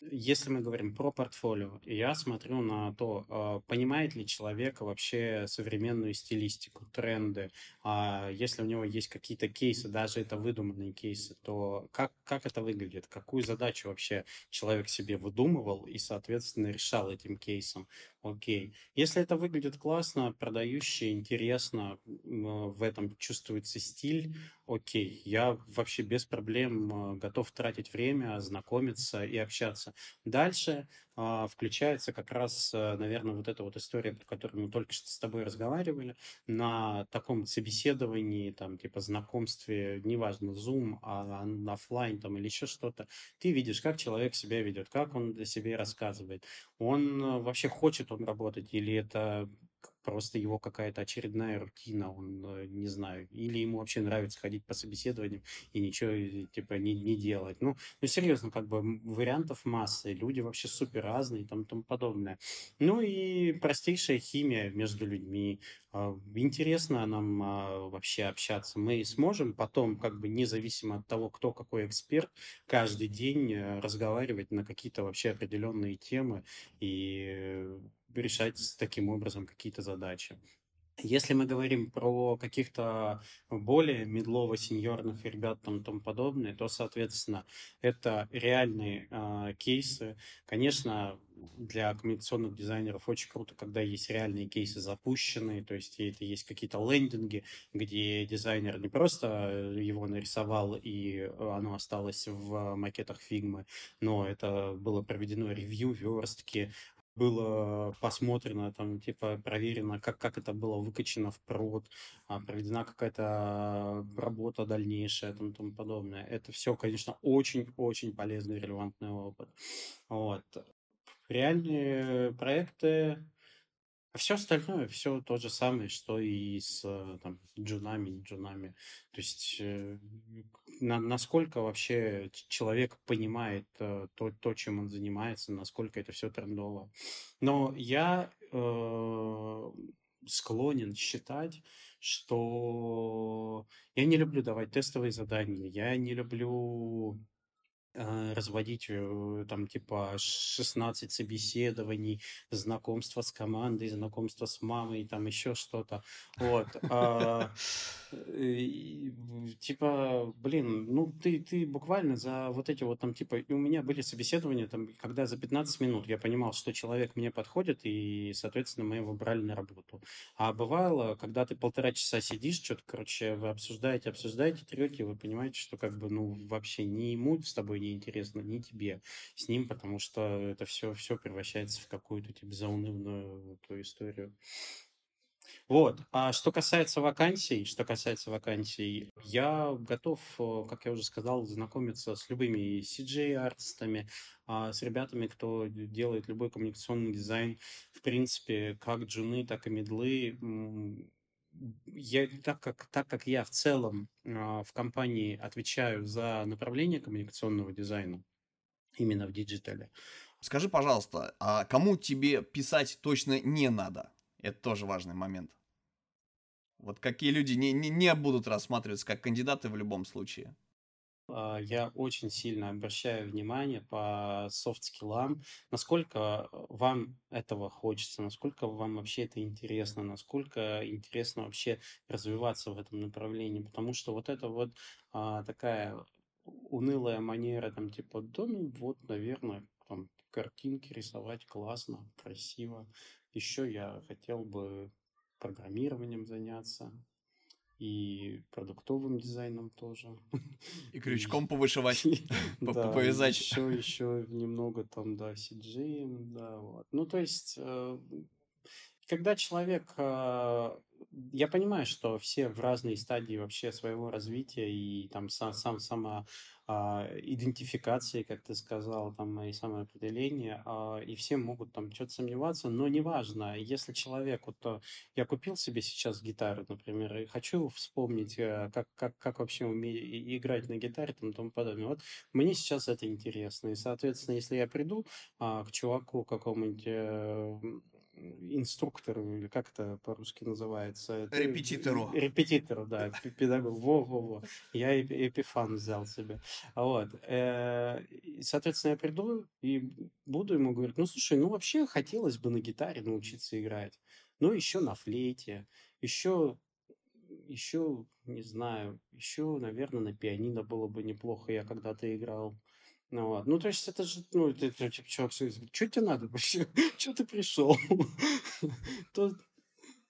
если мы говорим про портфолио, я смотрю на то, а, понимает ли человек вообще современную стилистику, тренды. А если у него есть какие-то кейсы, даже это выдуманные кейсы, то как, как это выглядит? Какую задачу вообще человек себе выдумывал и, соответственно, решал этим кейсом? Окей. Если это выглядит классно, продающе, интересно, в этом чувствуется стиль, окей. Я вообще без проблем а, готов тратить время, знакомиться и общаться. Дальше а, включается как раз, э, наверное, вот эта вот история, про которую мы только что с тобой разговаривали, на таком собеседовании, там, типа знакомстве, неважно, Zoom, а офлайн там или еще что-то, ты видишь, как человек себя ведет, как он для себя рассказывает. Он э, вообще хочет он работать или это просто его какая-то очередная рутина, он, э, не знаю, или ему вообще нравится ходить по собеседованиям и ничего, типа, не, не делать. Ну, ну, серьезно, как бы вариантов массы, люди вообще супер разные и тому, тому подобное. Ну и простейшая химия между людьми. А, интересно нам а, вообще общаться. Мы сможем потом, как бы независимо от того, кто какой эксперт, каждый день э, разговаривать на какие-то вообще определенные темы и решать таким образом какие-то задачи. Если мы говорим про каких-то более медлово-сеньорных ребят там тому подобное, то, соответственно, это реальные э, кейсы. Конечно, для коммуникационных дизайнеров очень круто, когда есть реальные кейсы запущенные, то есть это есть какие-то лендинги, где дизайнер не просто его нарисовал и оно осталось в макетах фигмы, но это было проведено ревью, верстки, было посмотрено, там, типа, проверено, как, как это было выкачено в прод, а, проведена какая-то работа дальнейшая, там, тому подобное. Это все, конечно, очень-очень полезный релевантный опыт. Вот. Реальные проекты а все остальное, все то же самое, что и с э, там, джунами, джунами. То есть э, на, насколько вообще человек понимает э, то, то, чем он занимается, насколько это все трендово. Но я э, склонен считать, что я не люблю давать тестовые задания, я не люблю разводить э, там типа 16 собеседований, знакомство с командой, знакомство с мамой, там еще что-то. Вот. А, типа, блин, ну ты, ты буквально за вот эти вот там, типа, у меня были собеседования, там, когда за 15 минут я понимал, что человек мне подходит, и, соответственно, мы его брали на работу. А бывало, когда ты полтора часа сидишь, что-то, короче, вы обсуждаете, обсуждаете, трете, вы понимаете, что как бы, ну, вообще ни ему с тобой не интересно, ни тебе с ним, потому что это все, все превращается в какую-то, типа, заунывную ту историю. Вот. А что касается вакансий, что касается вакансий, я готов, э, как я уже сказал, знакомиться с любыми CG-артистами, а, с ребятами, кто делает любой коммуникационный дизайн. В принципе, как джуны, так и мидлы. Я, так, как, так как я в целом а, в компании отвечаю за направление коммуникационного дизайна, именно в диджитале. Скажи, пожалуйста, а кому тебе писать точно не надо? Это тоже важный момент. Вот какие люди не, не, не будут рассматриваться как кандидаты в любом случае. А, я очень сильно обращаю внимание по софт-скиллам, насколько вам этого хочется, насколько вам вообще это интересно, насколько интересно вообще развиваться в этом направлении, потому что вот это вот а, такая унылая манера, там, типа, да, ну вот, наверное, там, картинки рисовать классно, красиво. Еще я хотел бы программированием заняться и продуктовым дизайном тоже. И крючком повышивать, повязать. Еще, еще немного там, да, CG, да, вот. Ну, то есть, э, когда человек... А, я понимаю, что все в разные стадии вообще своего развития и там сам, сам сама а, идентификации, как ты сказал, там и самоопределение, а, и все могут там что-то сомневаться, но неважно, если человек, вот то, я купил себе сейчас гитару, например, и хочу вспомнить, э, как, как, как вообще уметь играть на гитаре там, и тому подобное. Вот мне сейчас это интересно, и, соответственно, если я приду а, к чуваку какому-нибудь э, инструктору, или как это по-русски называется? Репетитору. Репетитору, да, педагог. Во-во-во. Я эпифан взял себе. Вот. Э, соответственно, я приду и буду ему говорить, ну, слушай, ну, вообще хотелось бы на гитаре научиться играть. Ну, еще на флейте, еще еще, не знаю, еще, наверное, на пианино было бы неплохо, я когда-то играл. Ну, вот. ну, то есть это же, ну, это, это типа, чувак, что тебе надо вообще? Что ты пришел?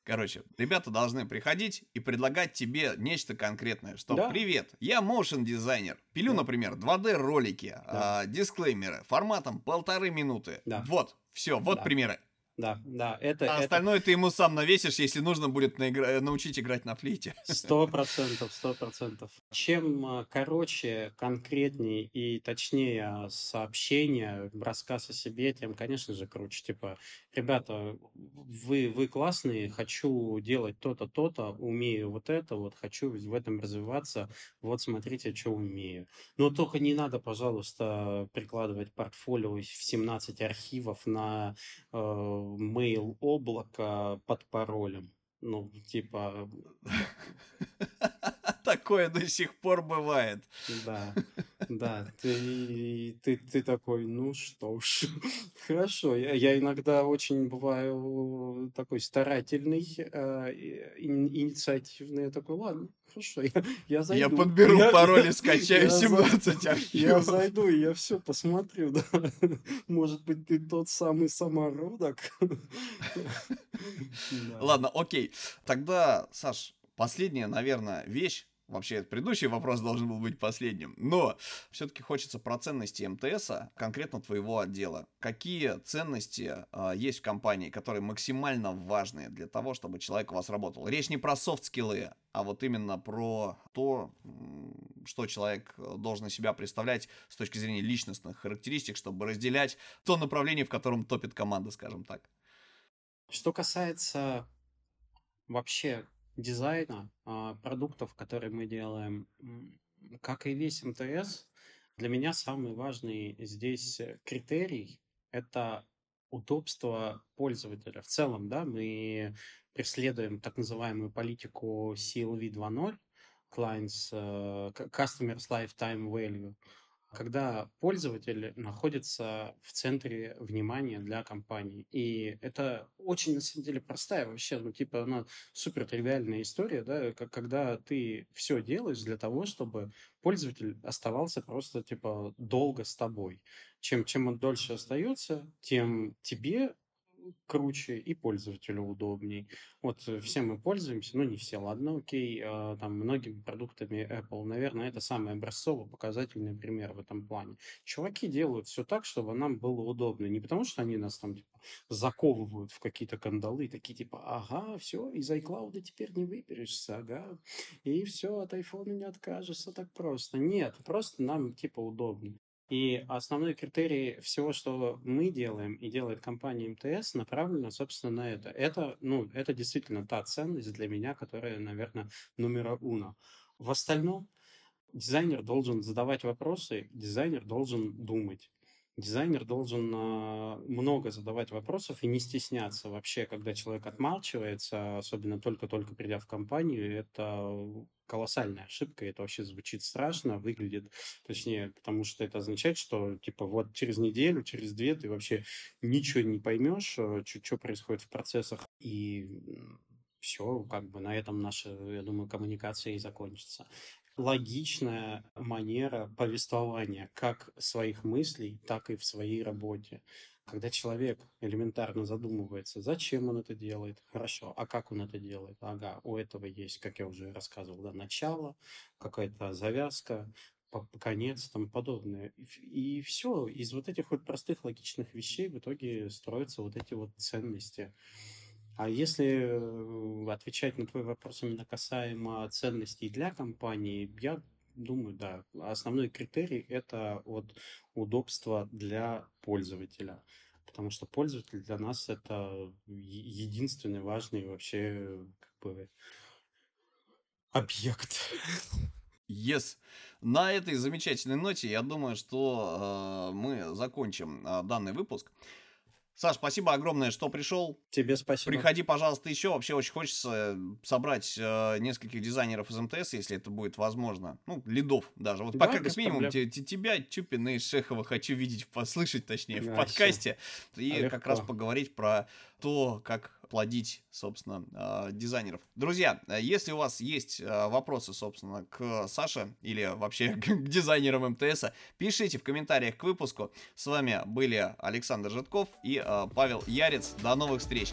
Короче, ребята должны приходить и предлагать тебе нечто конкретное, что да. привет, я motion дизайнер, пилю, да. например, 2D ролики, да. а, дисклеймеры форматом полторы минуты. Да. Вот, все, вот да. примеры да, да. Это, а это... остальное ты ему сам навесишь, если нужно будет наигра... научить играть на флейте. Сто процентов, сто процентов. Чем а, короче, конкретнее и точнее сообщение, рассказ о себе, тем, конечно же, круче. Типа, ребята, вы, вы классные, хочу делать то-то, то-то, умею вот это, вот хочу в этом развиваться, вот смотрите, что умею. Но только не надо, пожалуйста, прикладывать портфолио в 17 архивов на э, mail облако под паролем. Ну, типа... Такое до сих пор бывает. Да, да. Ты, ты, ты такой, ну что ж, хорошо. Я, я иногда очень бываю такой старательный, э, инициативный. Я такой, ладно, хорошо, я, я зайду. Я подберу я, пароль и скачаю я 17 архивов. Я зайду, и я все посмотрю, да. Может быть, ты тот самый самородок. Ладно, окей. Тогда, Саш, последняя, наверное, вещь, Вообще, предыдущий вопрос должен был быть последним. Но все-таки хочется про ценности МТС, конкретно твоего отдела. Какие ценности э, есть в компании, которые максимально важны для того, чтобы человек у вас работал? Речь не про софт-скиллы, а вот именно про то, что человек э, должен себя представлять с точки зрения личностных характеристик, чтобы разделять то направление, в котором топит команда, скажем так. Что касается вообще дизайна а, продуктов, которые мы делаем, как и весь МТС, для меня самый важный здесь критерий – это удобство пользователя. В целом, да, мы преследуем так называемую политику CLV 2.0, Clients, uh, Customers Lifetime Value – когда пользователь находится в центре внимания для компании. И это очень, на самом деле, простая вообще, ну, типа, она супер тривиальная история, да, когда ты все делаешь для того, чтобы пользователь оставался просто, типа, долго с тобой. Чем, чем он дольше остается, тем тебе круче и пользователю удобней. Вот э, все мы пользуемся, ну не все, ладно, окей, э, там многими продуктами Apple, наверное, это самый образцово-показательный пример в этом плане. Чуваки делают все так, чтобы нам было удобно, не потому что они нас там типа, заковывают в какие-то кандалы, такие типа, ага, все, из iCloud теперь не выберешься, ага, и все, от iPhone не откажешься так просто. Нет, просто нам типа удобно. И основной критерий всего, что мы делаем и делает компания МТС, направлено, собственно, на это. Это, ну, это действительно та ценность для меня, которая, наверное, номера уно. В остальном дизайнер должен задавать вопросы, дизайнер должен думать. Дизайнер должен э, много задавать вопросов и не стесняться. Вообще, когда человек отмалчивается, особенно только-только придя в компанию, это колоссальная ошибка, это вообще звучит страшно, выглядит, точнее, потому что это означает, что, типа, вот через неделю, через две ты вообще ничего не поймешь, э, что происходит в процессах, и все, как бы на этом наша, я думаю, коммуникация и закончится логичная манера повествования как своих мыслей, так и в своей работе. Когда человек элементарно задумывается, зачем он это делает, хорошо, а как он это делает? Ага, у этого есть, как я уже рассказывал, да, начало, какая-то завязка, конец, там подобное. И все, из вот этих вот простых логичных вещей в итоге строятся вот эти вот ценности. А если э, отвечать на твой вопрос именно касаемо ценностей для компании, я думаю, да, основной критерий это вот удобство для пользователя. Потому что пользователь для нас это единственный важный вообще как бы объект. Yes. На этой замечательной ноте я думаю, что э, мы закончим э, данный выпуск. Саш, спасибо огромное, что пришел. Тебе спасибо. Приходи, пожалуйста, еще. Вообще очень хочется собрать э, нескольких дизайнеров из МТС, если это будет возможно. Ну, лидов даже. Вот да, пока как минимум т- т- тебя, Чупина и Шехова хочу видеть, послышать, точнее, да, в подкасте. Все. И а как раз поговорить про то, как плодить, собственно, а, дизайнеров. Друзья, если у вас есть а, вопросы, собственно, к Саше или вообще к дизайнерам МТС, пишите в комментариях к выпуску. С вами были Александр Житков и а, Павел Ярец. До новых встреч!